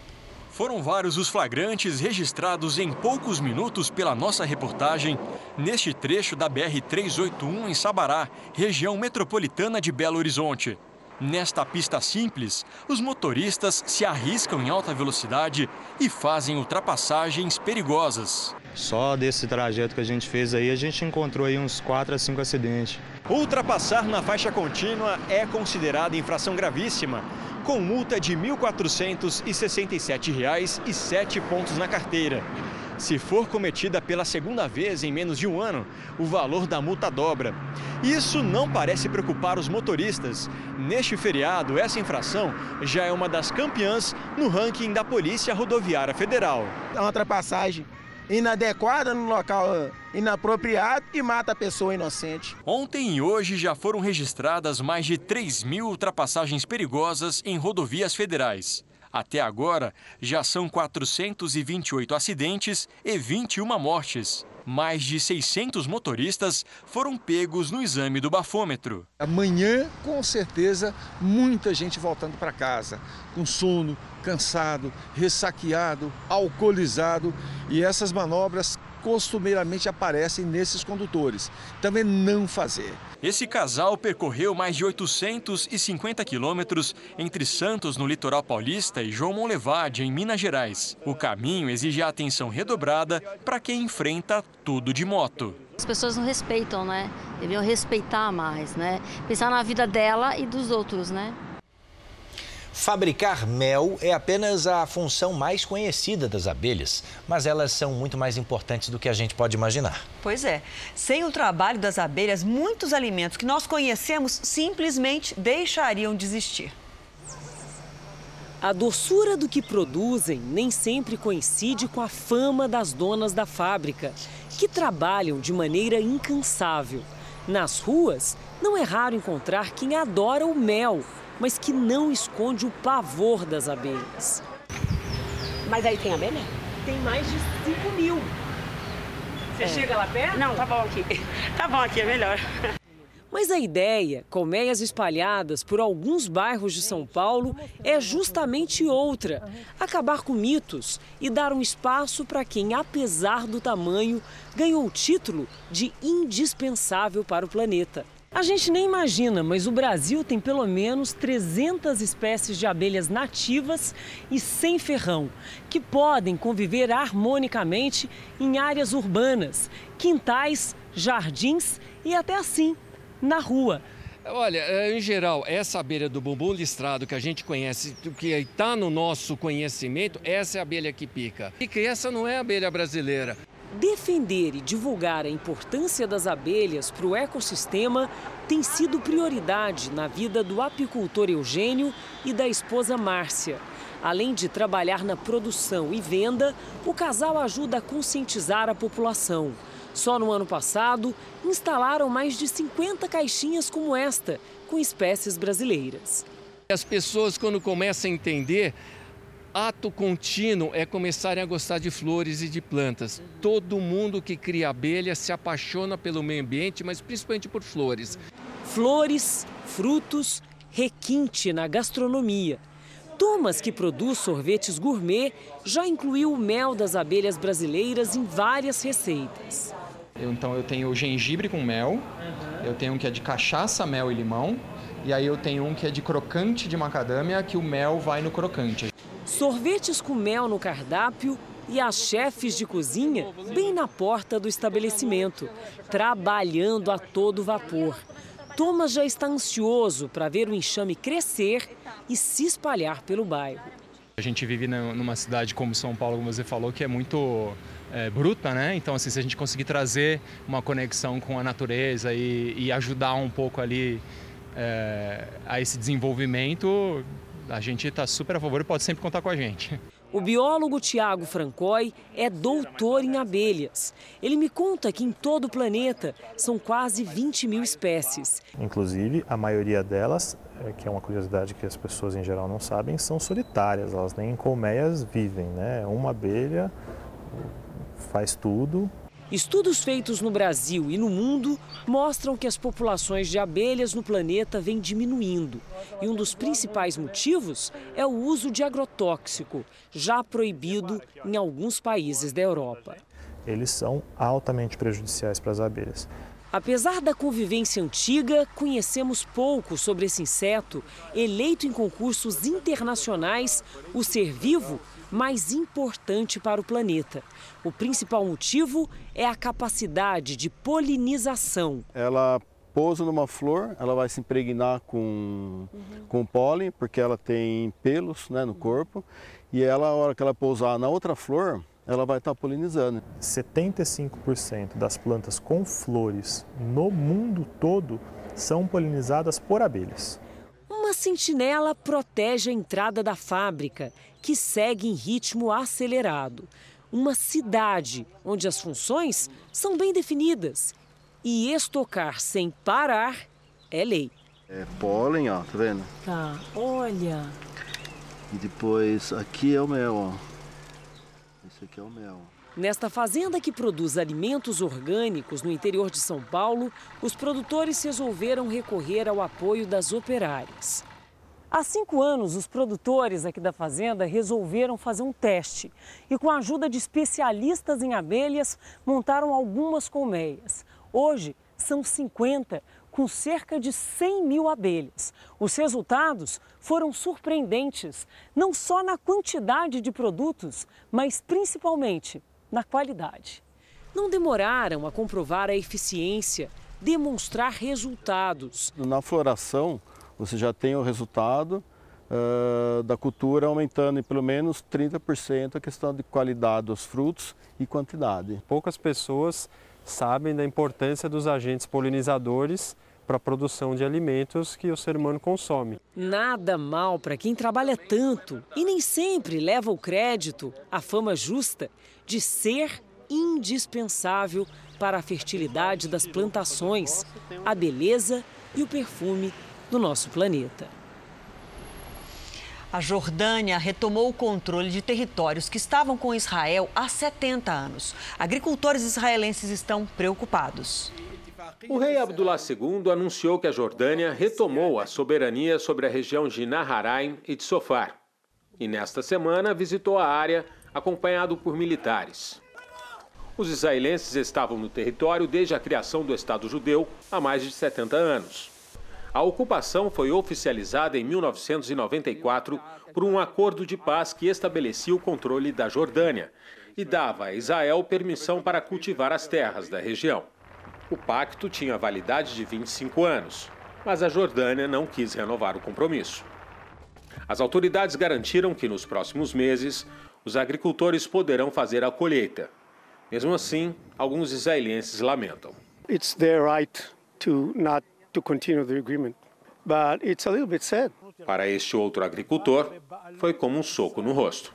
Foram vários os flagrantes registrados em poucos minutos pela nossa reportagem neste trecho da BR-381 em Sabará, região metropolitana de Belo Horizonte. Nesta pista simples, os motoristas se arriscam em alta velocidade e fazem ultrapassagens perigosas. Só desse trajeto que a gente fez aí, a gente encontrou aí uns 4 a 5 acidentes. Ultrapassar na faixa contínua é considerada infração gravíssima, com multa de R$ 1.467 e 7 pontos na carteira. Se for cometida pela segunda vez em menos de um ano, o valor da multa dobra. Isso não parece preocupar os motoristas. Neste feriado, essa infração já é uma das campeãs no ranking da Polícia Rodoviária Federal. É uma ultrapassagem inadequada no local inapropriado e mata a pessoa inocente. Ontem e hoje já foram registradas mais de 3 mil ultrapassagens perigosas em rodovias federais. Até agora, já são 428 acidentes e 21 mortes. Mais de 600 motoristas foram pegos no exame do bafômetro. Amanhã, com certeza, muita gente voltando para casa, com sono, cansado, ressaqueado, alcoolizado. E essas manobras costumeiramente aparecem nesses condutores. Também não fazer. Esse casal percorreu mais de 850 quilômetros entre Santos, no litoral paulista, e João Monlevade, em Minas Gerais. O caminho exige a atenção redobrada para quem enfrenta tudo de moto. As pessoas não respeitam, né? Deviam respeitar mais, né? Pensar na vida dela e dos outros, né? Fabricar mel é apenas a função mais conhecida das abelhas, mas elas são muito mais importantes do que a gente pode imaginar. Pois é. Sem o trabalho das abelhas, muitos alimentos que nós conhecemos simplesmente deixariam de existir. A doçura do que produzem nem sempre coincide com a fama das donas da fábrica, que trabalham de maneira incansável. Nas ruas, não é raro encontrar quem adora o mel mas que não esconde o pavor das abelhas. Mas aí tem abelha? Tem mais de 5 mil. Você é. chega lá perto? Não, tá bom aqui. Tá bom aqui, é melhor. Mas a ideia, colmeias espalhadas por alguns bairros de São Paulo, é justamente outra: acabar com mitos e dar um espaço para quem, apesar do tamanho, ganhou o título de indispensável para o planeta. A gente nem imagina, mas o Brasil tem pelo menos 300 espécies de abelhas nativas e sem ferrão, que podem conviver harmonicamente em áreas urbanas, quintais, jardins e até assim, na rua. Olha, é, em geral, essa abelha do bumbum listrado que a gente conhece, que está no nosso conhecimento, essa é a abelha que pica. E que essa não é a abelha brasileira. Defender e divulgar a importância das abelhas para o ecossistema tem sido prioridade na vida do apicultor Eugênio e da esposa Márcia. Além de trabalhar na produção e venda, o casal ajuda a conscientizar a população. Só no ano passado, instalaram mais de 50 caixinhas como esta, com espécies brasileiras. As pessoas, quando começam a entender, ato contínuo é começarem a gostar de flores e de plantas. Todo mundo que cria abelha se apaixona pelo meio ambiente, mas principalmente por flores. Flores, frutos, requinte na gastronomia. Thomas, que produz sorvetes gourmet, já incluiu o mel das abelhas brasileiras em várias receitas. Eu, então eu tenho gengibre com mel, eu tenho um que é de cachaça, mel e limão, e aí eu tenho um que é de crocante de macadâmia, que o mel vai no crocante sorvetes com mel no cardápio e as chefes de cozinha bem na porta do estabelecimento, trabalhando a todo vapor. Thomas já está ansioso para ver o enxame crescer e se espalhar pelo bairro. A gente vive numa cidade como São Paulo, como você falou, que é muito é, bruta, né? Então, assim, se a gente conseguir trazer uma conexão com a natureza e, e ajudar um pouco ali é, a esse desenvolvimento, a gente está super a favor e pode sempre contar com a gente. O biólogo Tiago Francói é doutor em abelhas. Ele me conta que em todo o planeta são quase 20 mil espécies. Inclusive, a maioria delas, é, que é uma curiosidade que as pessoas em geral não sabem, são solitárias. Elas nem em colmeias vivem, né? Uma abelha faz tudo Estudos feitos no Brasil e no mundo mostram que as populações de abelhas no planeta vêm diminuindo. E um dos principais motivos é o uso de agrotóxico, já proibido em alguns países da Europa. Eles são altamente prejudiciais para as abelhas. Apesar da convivência antiga, conhecemos pouco sobre esse inseto, eleito em concursos internacionais o ser vivo mais importante para o planeta. O principal motivo é a capacidade de polinização. Ela pousa numa flor, ela vai se impregnar com, uhum. com pólen, porque ela tem pelos né, no corpo, e ela, a hora que ela pousar na outra flor, ela vai estar polinizando. 75% das plantas com flores no mundo todo são polinizadas por abelhas. Sentinela protege a entrada da fábrica, que segue em ritmo acelerado. Uma cidade onde as funções são bem definidas. E estocar sem parar é lei. É pólen, ó, tá vendo? Tá, olha. E depois aqui é o mel, ó. Esse aqui é o mel. Nesta fazenda que produz alimentos orgânicos no interior de São Paulo, os produtores resolveram recorrer ao apoio das operárias. Há cinco anos, os produtores aqui da fazenda resolveram fazer um teste e, com a ajuda de especialistas em abelhas, montaram algumas colmeias. Hoje, são 50, com cerca de 100 mil abelhas. Os resultados foram surpreendentes, não só na quantidade de produtos, mas principalmente na qualidade. Não demoraram a comprovar a eficiência, demonstrar resultados. Na floração, você já tem o resultado uh, da cultura aumentando em pelo menos 30% a questão de qualidade dos frutos e quantidade. Poucas pessoas sabem da importância dos agentes polinizadores para a produção de alimentos que o ser humano consome. Nada mal para quem trabalha tanto e nem sempre leva o crédito, a fama justa de ser indispensável para a fertilidade das plantações, a beleza e o perfume do nosso planeta. A Jordânia retomou o controle de territórios que estavam com Israel há 70 anos. Agricultores israelenses estão preocupados. O rei Abdullah II anunciou que a Jordânia retomou a soberania sobre a região de Naharaim e de Sofar. E nesta semana visitou a área acompanhado por militares. Os israelenses estavam no território desde a criação do Estado judeu há mais de 70 anos. A ocupação foi oficializada em 1994 por um acordo de paz que estabelecia o controle da Jordânia e dava a Israel permissão para cultivar as terras da região. O pacto tinha validade de 25 anos, mas a Jordânia não quis renovar o compromisso. As autoridades garantiram que nos próximos meses os agricultores poderão fazer a colheita. Mesmo assim, alguns israelenses lamentam. It's their right to not to continue the agreement. But it's a little bit sad. Para este outro agricultor, foi como um soco no rosto.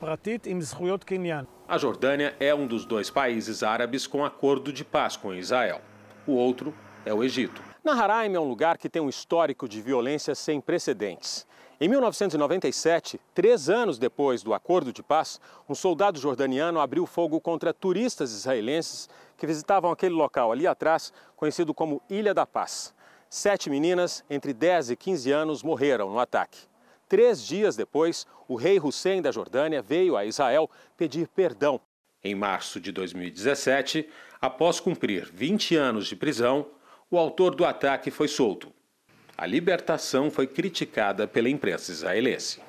A Jordânia é um dos dois países árabes com acordo de paz com Israel. O outro é o Egito. Naharaim é um lugar que tem um histórico de violência sem precedentes. Em 1997, três anos depois do acordo de paz, um soldado jordaniano abriu fogo contra turistas israelenses que visitavam aquele local ali atrás, conhecido como Ilha da Paz. Sete meninas entre 10 e 15 anos morreram no ataque. Três dias depois, o rei Hussein da Jordânia veio a Israel pedir perdão. Em março de 2017, após cumprir 20 anos de prisão, o autor do ataque foi solto. A libertação foi criticada pela imprensa israelense.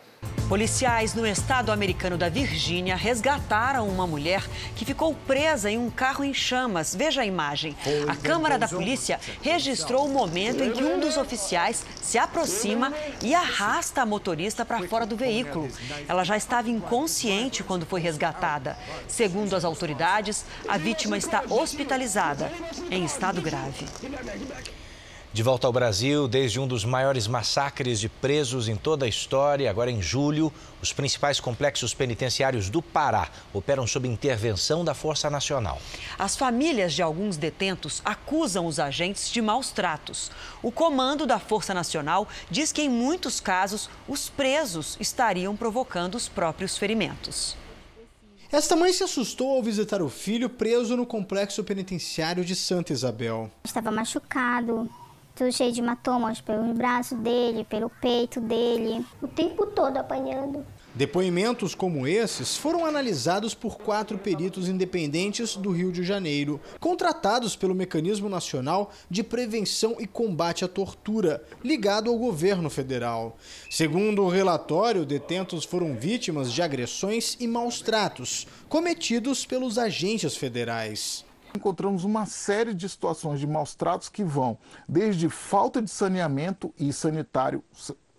Policiais no estado americano da Virgínia resgataram uma mulher que ficou presa em um carro em chamas. Veja a imagem. A câmara da polícia registrou o momento em que um dos oficiais se aproxima e arrasta a motorista para fora do veículo. Ela já estava inconsciente quando foi resgatada. Segundo as autoridades, a vítima está hospitalizada em estado grave. De volta ao Brasil, desde um dos maiores massacres de presos em toda a história, agora em julho, os principais complexos penitenciários do Pará operam sob intervenção da Força Nacional. As famílias de alguns detentos acusam os agentes de maus tratos. O comando da Força Nacional diz que, em muitos casos, os presos estariam provocando os próprios ferimentos. Esta mãe se assustou ao visitar o filho preso no complexo penitenciário de Santa Isabel. Estava machucado, tudo cheio de hematomas pelo braço dele, pelo peito dele, o tempo todo apanhando. Depoimentos como esses foram analisados por quatro peritos independentes do Rio de Janeiro, contratados pelo Mecanismo Nacional de Prevenção e Combate à Tortura, ligado ao governo federal. Segundo o relatório, detentos foram vítimas de agressões e maus tratos cometidos pelos agentes federais. Encontramos uma série de situações de maus tratos que vão desde falta de saneamento e sanitário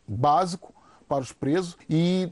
básico para os presos e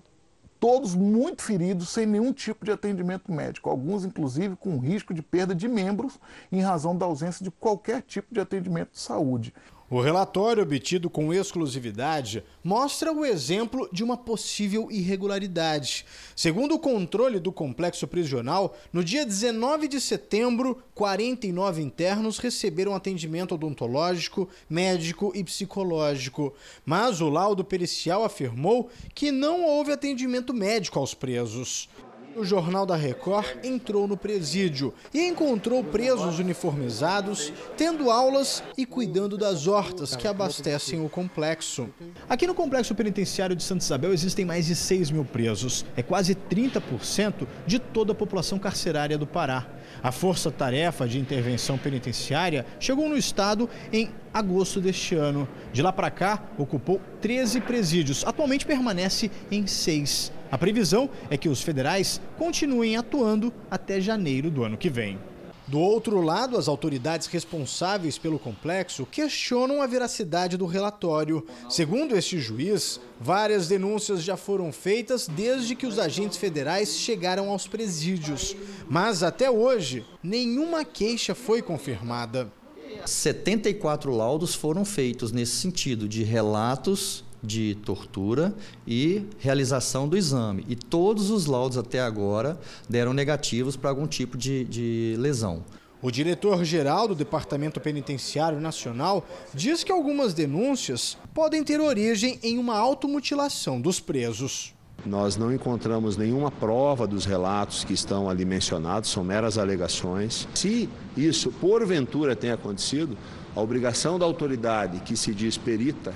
todos muito feridos sem nenhum tipo de atendimento médico, alguns inclusive com risco de perda de membros em razão da ausência de qualquer tipo de atendimento de saúde. O relatório obtido com exclusividade mostra o exemplo de uma possível irregularidade. Segundo o controle do complexo prisional, no dia 19 de setembro, 49 internos receberam atendimento odontológico, médico e psicológico. Mas o laudo pericial afirmou que não houve atendimento médico aos presos. O Jornal da Record entrou no presídio e encontrou presos uniformizados, tendo aulas e cuidando das hortas que abastecem o complexo. Aqui no Complexo Penitenciário de Santa Isabel existem mais de 6 mil presos. É quase 30% de toda a população carcerária do Pará. A Força Tarefa de Intervenção Penitenciária chegou no estado em agosto deste ano. De lá para cá, ocupou 13 presídios. Atualmente permanece em seis. A previsão é que os federais continuem atuando até janeiro do ano que vem. Do outro lado, as autoridades responsáveis pelo complexo questionam a veracidade do relatório. Segundo este juiz, várias denúncias já foram feitas desde que os agentes federais chegaram aos presídios. Mas até hoje, nenhuma queixa foi confirmada. 74 laudos foram feitos nesse sentido, de relatos de tortura e realização do exame. E todos os laudos até agora deram negativos para algum tipo de, de lesão. O diretor-geral do Departamento Penitenciário Nacional diz que algumas denúncias podem ter origem em uma automutilação dos presos. Nós não encontramos nenhuma prova dos relatos que estão ali mencionados, são meras alegações. Se isso porventura tem acontecido, a obrigação da autoridade que se diz perita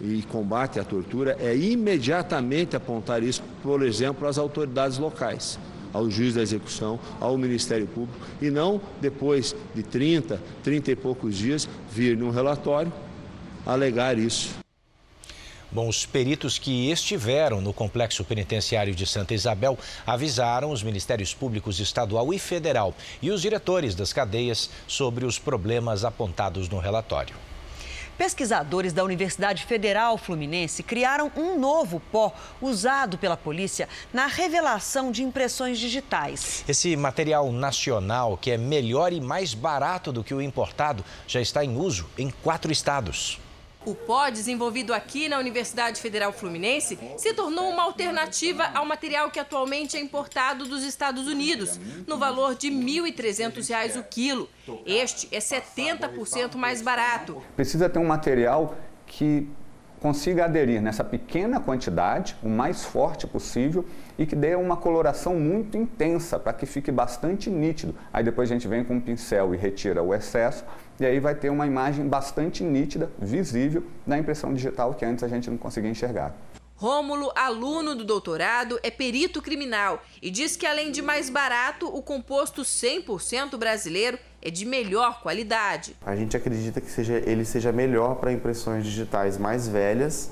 e combate à tortura é imediatamente apontar isso, por exemplo, às autoridades locais, ao juiz da execução, ao Ministério Público, e não depois de 30, 30 e poucos dias vir num relatório alegar isso. Bom, os peritos que estiveram no complexo penitenciário de Santa Isabel avisaram os ministérios públicos estadual e federal e os diretores das cadeias sobre os problemas apontados no relatório. Pesquisadores da Universidade Federal Fluminense criaram um novo pó usado pela polícia na revelação de impressões digitais. Esse material nacional, que é melhor e mais barato do que o importado, já está em uso em quatro estados. O pó, desenvolvido aqui na Universidade Federal Fluminense, se tornou uma alternativa ao material que atualmente é importado dos Estados Unidos, no valor de R$ 1.300 o quilo. Este é 70% mais barato. Precisa ter um material que consiga aderir nessa pequena quantidade, o mais forte possível, e que dê uma coloração muito intensa, para que fique bastante nítido. Aí depois a gente vem com um pincel e retira o excesso, e aí vai ter uma imagem bastante nítida, visível, da impressão digital que antes a gente não conseguia enxergar. Rômulo, aluno do doutorado, é perito criminal e diz que além de mais barato, o composto 100% brasileiro é de melhor qualidade. A gente acredita que seja, ele seja melhor para impressões digitais mais velhas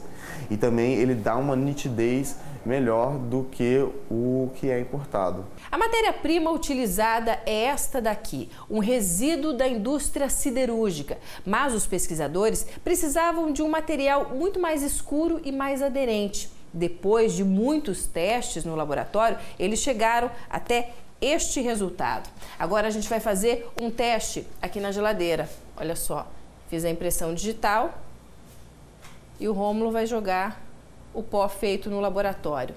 e também ele dá uma nitidez melhor do que o que é importado. A matéria-prima utilizada é esta daqui, um resíduo da indústria siderúrgica. Mas os pesquisadores precisavam de um material muito mais escuro e mais aderente. Depois de muitos testes no laboratório, eles chegaram até este resultado. Agora a gente vai fazer um teste aqui na geladeira. Olha só, fiz a impressão digital e o Rômulo vai jogar o pó feito no laboratório.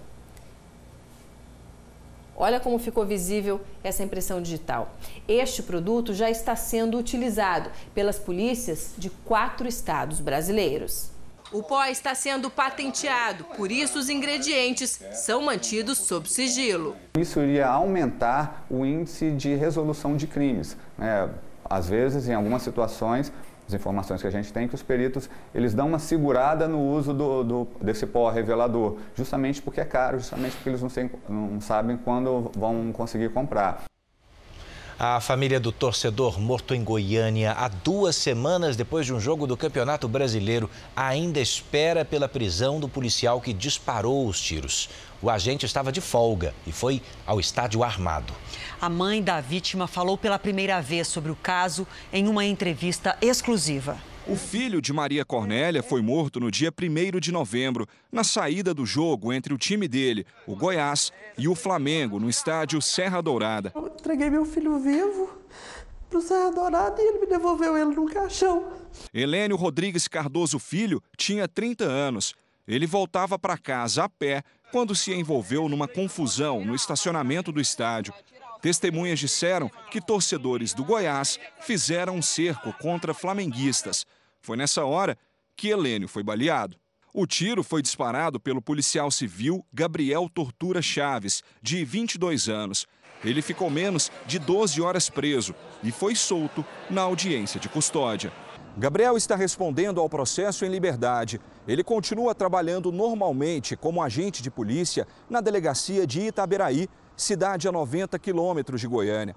Olha como ficou visível essa impressão digital. Este produto já está sendo utilizado pelas polícias de quatro estados brasileiros. O pó está sendo patenteado, por isso os ingredientes são mantidos sob sigilo. Isso iria aumentar o índice de resolução de crimes. Né? Às vezes, em algumas situações, as informações que a gente tem, que os peritos eles dão uma segurada no uso do, do desse pó revelador, justamente porque é caro, justamente porque eles não, sei, não sabem quando vão conseguir comprar. A família do torcedor morto em Goiânia há duas semanas depois de um jogo do Campeonato Brasileiro ainda espera pela prisão do policial que disparou os tiros. O agente estava de folga e foi ao estádio armado. A mãe da vítima falou pela primeira vez sobre o caso em uma entrevista exclusiva. O filho de Maria Cornélia foi morto no dia 1 de novembro, na saída do jogo entre o time dele, o Goiás, e o Flamengo, no estádio Serra Dourada. Eu entreguei meu filho vivo para o Serra Dourada e ele me devolveu ele no caixão. Helênio Rodrigues Cardoso Filho tinha 30 anos. Ele voltava para casa a pé quando se envolveu numa confusão no estacionamento do estádio. Testemunhas disseram que torcedores do Goiás fizeram um cerco contra flamenguistas. Foi nessa hora que Helênio foi baleado. O tiro foi disparado pelo policial civil Gabriel Tortura Chaves, de 22 anos. Ele ficou menos de 12 horas preso e foi solto na audiência de custódia. Gabriel está respondendo ao processo em liberdade. Ele continua trabalhando normalmente como agente de polícia na delegacia de Itaberaí, cidade a 90 quilômetros de Goiânia.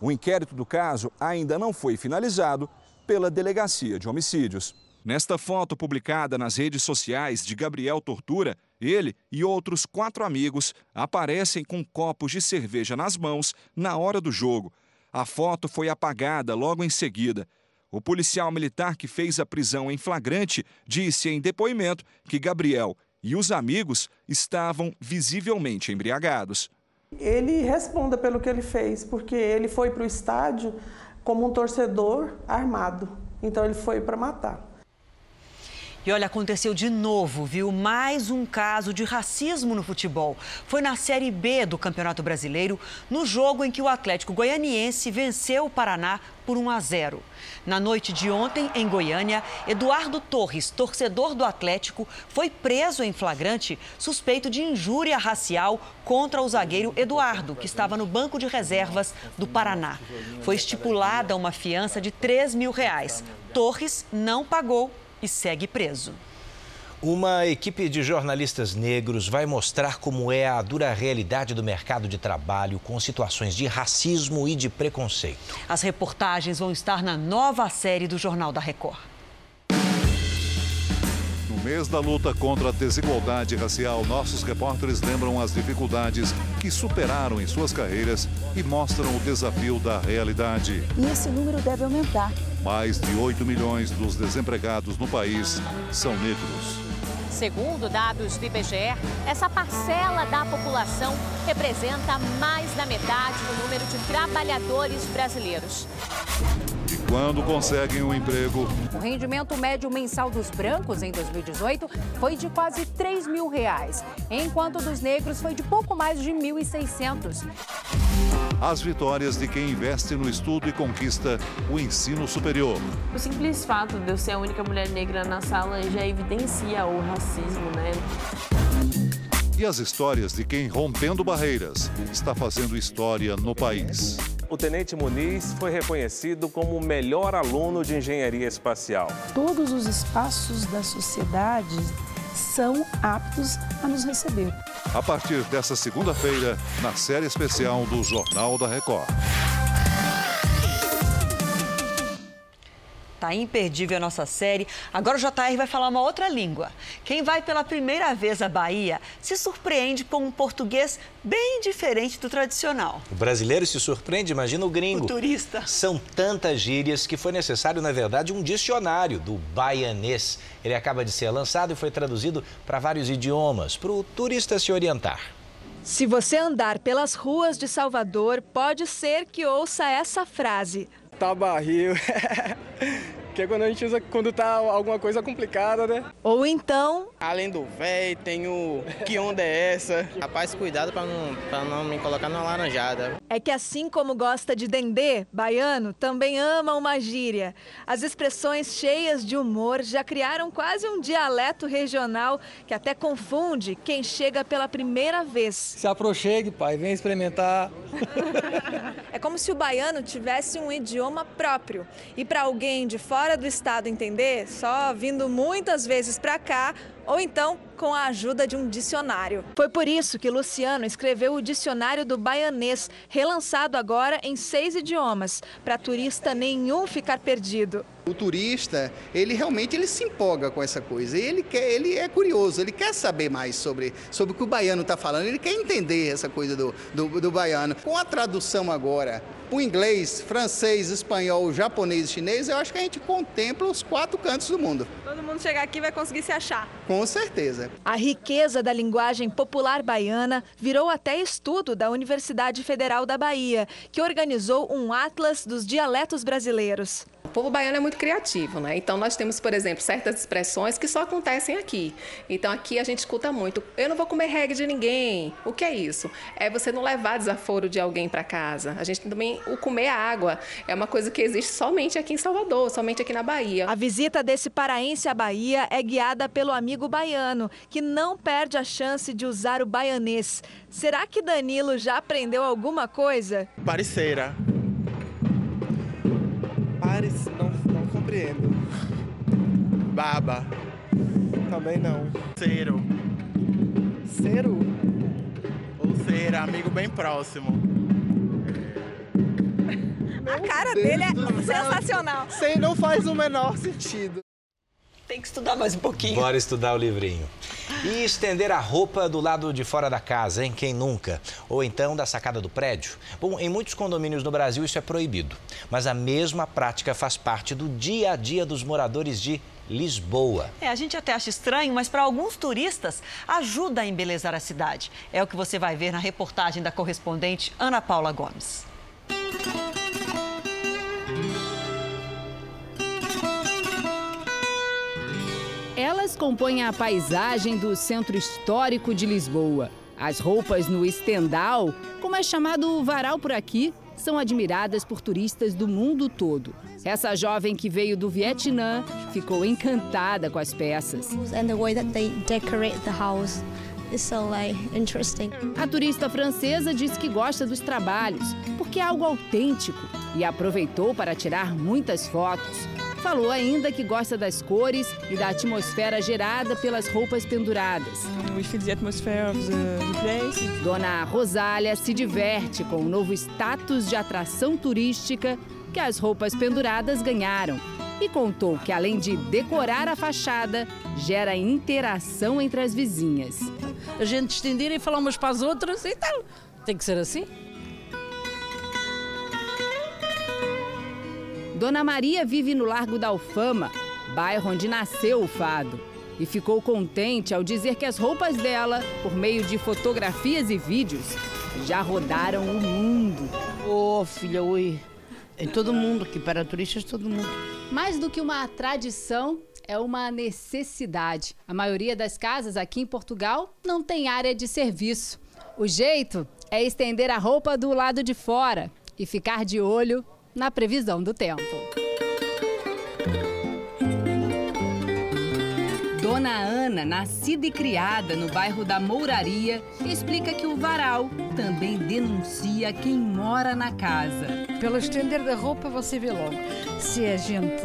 O inquérito do caso ainda não foi finalizado pela Delegacia de Homicídios. Nesta foto publicada nas redes sociais de Gabriel Tortura, ele e outros quatro amigos aparecem com copos de cerveja nas mãos na hora do jogo. A foto foi apagada logo em seguida. O policial militar que fez a prisão em flagrante disse em depoimento que Gabriel e os amigos estavam visivelmente embriagados. Ele responda pelo que ele fez, porque ele foi para o estádio como um torcedor armado. Então ele foi para matar. E olha, aconteceu de novo, viu? Mais um caso de racismo no futebol. Foi na Série B do Campeonato Brasileiro, no jogo em que o Atlético Goianiense venceu o Paraná por 1 a 0. Na noite de ontem, em Goiânia, Eduardo Torres, torcedor do Atlético, foi preso em flagrante suspeito de injúria racial contra o zagueiro Eduardo, que estava no banco de reservas do Paraná. Foi estipulada uma fiança de 3 mil reais. Torres não pagou e segue preso. Uma equipe de jornalistas negros vai mostrar como é a dura realidade do mercado de trabalho com situações de racismo e de preconceito. As reportagens vão estar na nova série do Jornal da Record. No mês da luta contra a desigualdade racial, nossos repórteres lembram as dificuldades que superaram em suas carreiras e mostram o desafio da realidade. E esse número deve aumentar. Mais de 8 milhões dos desempregados no país são negros. Segundo dados do IBGE, essa parcela da população representa mais da metade do número de trabalhadores brasileiros. Quando conseguem um emprego? O rendimento médio mensal dos brancos em 2018 foi de quase 3 mil reais, enquanto dos negros foi de pouco mais de 1.600. As vitórias de quem investe no estudo e conquista o ensino superior. O simples fato de eu ser a única mulher negra na sala já evidencia o racismo, né? E as histórias de quem, rompendo barreiras, está fazendo história no país. O Tenente Muniz foi reconhecido como o melhor aluno de engenharia espacial. Todos os espaços da sociedade são aptos a nos receber. A partir dessa segunda-feira, na série especial do Jornal da Record. Tá imperdível a nossa série. Agora o JR vai falar uma outra língua. Quem vai pela primeira vez à Bahia se surpreende com um português bem diferente do tradicional. O brasileiro se surpreende, imagina o gringo. O turista. São tantas gírias que foi necessário, na verdade, um dicionário do baianês. Ele acaba de ser lançado e foi traduzido para vários idiomas, para o turista se orientar. Se você andar pelas ruas de Salvador, pode ser que ouça essa frase. Tá barril. que é quando a gente usa quando tá alguma coisa complicada, né? Ou então. Além do véi, tem o que onda é essa? Rapaz, cuidado para não, pra não me colocar numa laranjada. É que assim como gosta de dendê, baiano também ama uma gíria. As expressões cheias de humor já criaram quase um dialeto regional que até confunde quem chega pela primeira vez. Se aproxegue, pai, vem experimentar. é como se o baiano tivesse um idioma próprio. E para alguém de fora fora do estado entender, só vindo muitas vezes para cá ou então com a ajuda de um dicionário. Foi por isso que Luciano escreveu o Dicionário do Baianês, relançado agora em seis idiomas, para turista nenhum ficar perdido. O turista, ele realmente ele se empolga com essa coisa. Ele quer, ele é curioso, ele quer saber mais sobre, sobre o que o baiano está falando, ele quer entender essa coisa do, do, do baiano. Com a tradução agora, o inglês, francês, espanhol, japonês e chinês, eu acho que a gente contempla os quatro cantos do mundo. Todo mundo chegar aqui vai conseguir se achar. Com certeza. A riqueza da linguagem popular baiana virou até estudo da Universidade Federal da Bahia, que organizou um atlas dos dialetos brasileiros. Povo baiano é muito criativo, né? Então nós temos, por exemplo, certas expressões que só acontecem aqui. Então aqui a gente escuta muito: eu não vou comer reggae de ninguém. O que é isso? É você não levar desaforo de alguém para casa. A gente também o comer água é uma coisa que existe somente aqui em Salvador, somente aqui na Bahia. A visita desse paraense à Bahia é guiada pelo amigo baiano, que não perde a chance de usar o baianês. Será que Danilo já aprendeu alguma coisa? Parceira. Compreendo. Baba. Também não. Cero. Cero? Ou ser amigo bem próximo. A cara dele é sensacional. Sei, não faz o menor sentido. Tem que estudar mais um pouquinho. Bora estudar o livrinho. E estender a roupa do lado de fora da casa, hein? Quem nunca? Ou então da sacada do prédio? Bom, em muitos condomínios no Brasil isso é proibido. Mas a mesma prática faz parte do dia a dia dos moradores de Lisboa. É, a gente até acha estranho, mas para alguns turistas ajuda a embelezar a cidade. É o que você vai ver na reportagem da correspondente Ana Paula Gomes. Elas compõem a paisagem do centro histórico de Lisboa. As roupas no estendal, como é chamado o varal por aqui, são admiradas por turistas do mundo todo. Essa jovem que veio do Vietnã ficou encantada com as peças. A turista francesa disse que gosta dos trabalhos porque é algo autêntico e aproveitou para tirar muitas fotos. Falou ainda que gosta das cores e da atmosfera gerada pelas roupas penduradas. Dona Rosália se diverte com o novo status de atração turística que as roupas penduradas ganharam e contou que, além de decorar a fachada, gera interação entre as vizinhas. A gente estender e falar umas para as outras e tal. Tem que ser assim. Dona Maria vive no Largo da Alfama, bairro onde nasceu o fado. E ficou contente ao dizer que as roupas dela, por meio de fotografias e vídeos, já rodaram o mundo. Ô, oh, filha, oi. Em todo mundo, aqui para turistas, todo mundo. Mais do que uma tradição, é uma necessidade. A maioria das casas aqui em Portugal não tem área de serviço. O jeito é estender a roupa do lado de fora e ficar de olho na previsão do tempo. Dona Ana, nascida e criada no bairro da Mouraria, explica que o varal também denuncia quem mora na casa. Pelo estender da roupa você vê logo se é gente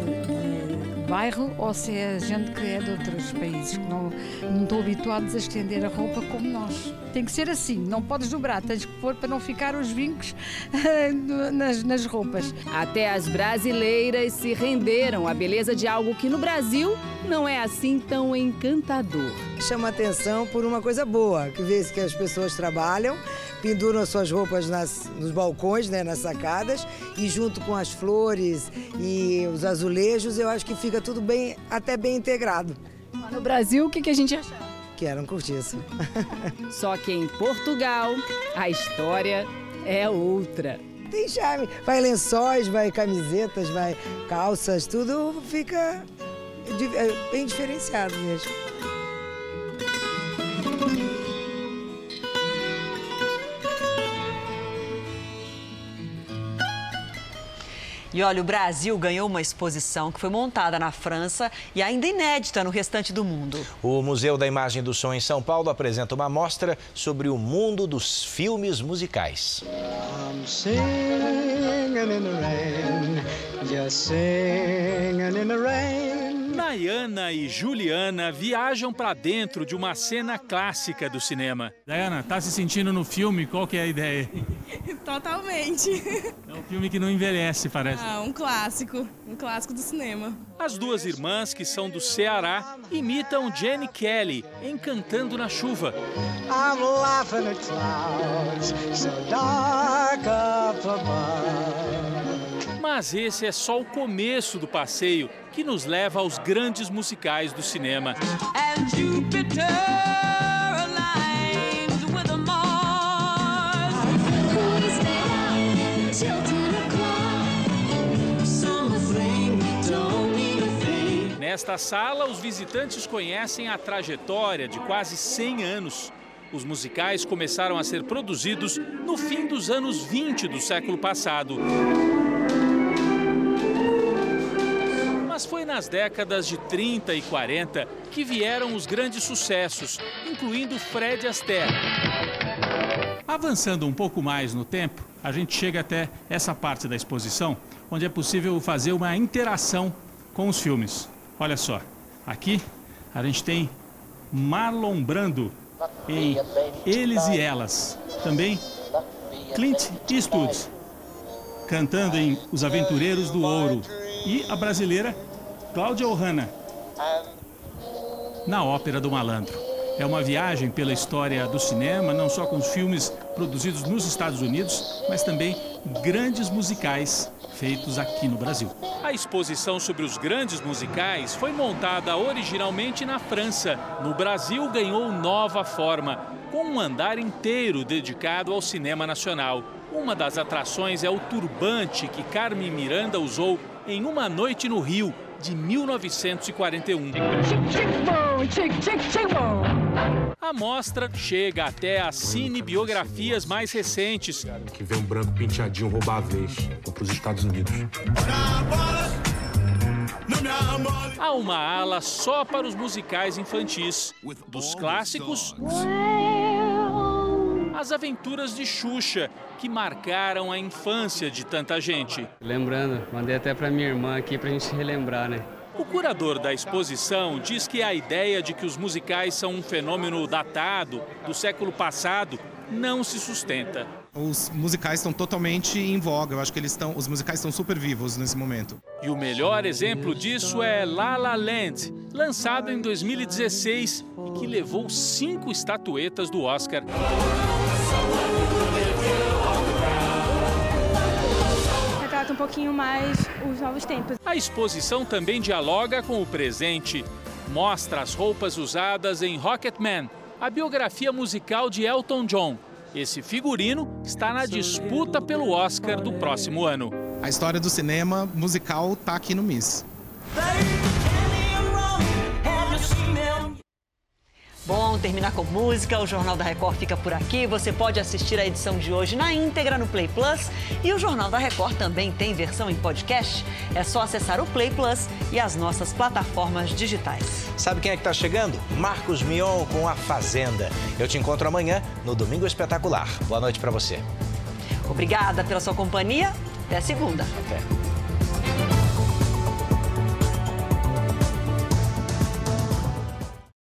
bairro ou se é gente que é de outros países que não, não estão habituados a estender a roupa como nós. Tem que ser assim, não podes dobrar, tens que pôr para não ficar os vincos nas, nas roupas. Até as brasileiras se renderam à beleza de algo que no Brasil não é assim tão encantador. Chama atenção por uma coisa boa, que vê que as pessoas trabalham, penduram as suas roupas nas, nos balcões, né, nas sacadas, e junto com as flores e os azulejos, eu acho que fica tudo bem, até bem integrado. No Brasil, o que, que a gente acha? Que era um cortiço. Só que em Portugal, a história é outra. Tem charme. Vai lençóis, vai camisetas, vai calças, tudo fica bem diferenciado mesmo. E olha, o Brasil ganhou uma exposição que foi montada na França e ainda inédita no restante do mundo. O Museu da Imagem do Som em São Paulo apresenta uma mostra sobre o mundo dos filmes musicais. I'm Diana e Juliana viajam para dentro de uma cena clássica do cinema. Diana, tá se sentindo no filme? Qual que é a ideia? Totalmente. É um filme que não envelhece, parece. Ah, um clássico. Um clássico do cinema. As duas irmãs, que são do Ceará, imitam Jenny Kelly em Cantando na Chuva. I'm laughing at clouds so dark up above. Mas esse é só o começo do passeio que nos leva aos grandes musicais do cinema. Nesta sala, os visitantes conhecem a trajetória de quase 100 anos. Os musicais começaram a ser produzidos no fim dos anos 20 do século passado. Mas foi nas décadas de 30 e 40 que vieram os grandes sucessos, incluindo Fred Astaire. Avançando um pouco mais no tempo, a gente chega até essa parte da exposição, onde é possível fazer uma interação com os filmes. Olha só, aqui a gente tem Marlon Brando em Eles e Elas. Também Clint Eastwood cantando em Os Aventureiros do Ouro. E a brasileira Cláudia Ohana na Ópera do Malandro. É uma viagem pela história do cinema, não só com os filmes produzidos nos Estados Unidos, mas também grandes musicais feitos aqui no Brasil. A exposição sobre os grandes musicais foi montada originalmente na França. No Brasil, ganhou nova forma, com um andar inteiro dedicado ao cinema nacional. Uma das atrações é o turbante que Carmen Miranda usou em Uma Noite no Rio, de 1941. A mostra chega até as cinebiografias mais recentes. Que vem um branco penteadinho roubar a vez para os Estados Unidos. Há uma ala só para os musicais infantis, dos clássicos as aventuras de Xuxa, que marcaram a infância de tanta gente. Lembrando, mandei até para minha irmã aqui para a gente relembrar, né? O curador da exposição diz que a ideia de que os musicais são um fenômeno datado, do século passado, não se sustenta. Os musicais estão totalmente em voga. Eu acho que eles estão, os musicais estão super vivos nesse momento. E o melhor exemplo disso é La La Land, lançado em 2016 e que levou cinco estatuetas do Oscar. Pouquinho mais os novos tempos. A exposição também dialoga com o presente. Mostra as roupas usadas em Rocketman, a biografia musical de Elton John. Esse figurino está na disputa pelo Oscar do próximo ano. A história do cinema musical está aqui no Miss. Bom, terminar com música, o Jornal da Record fica por aqui. Você pode assistir a edição de hoje na íntegra no Play Plus e o Jornal da Record também tem versão em podcast. É só acessar o Play Plus e as nossas plataformas digitais. Sabe quem é que está chegando? Marcos Mion com A Fazenda. Eu te encontro amanhã no Domingo Espetacular. Boa noite para você. Obrigada pela sua companhia. Até segunda. Até.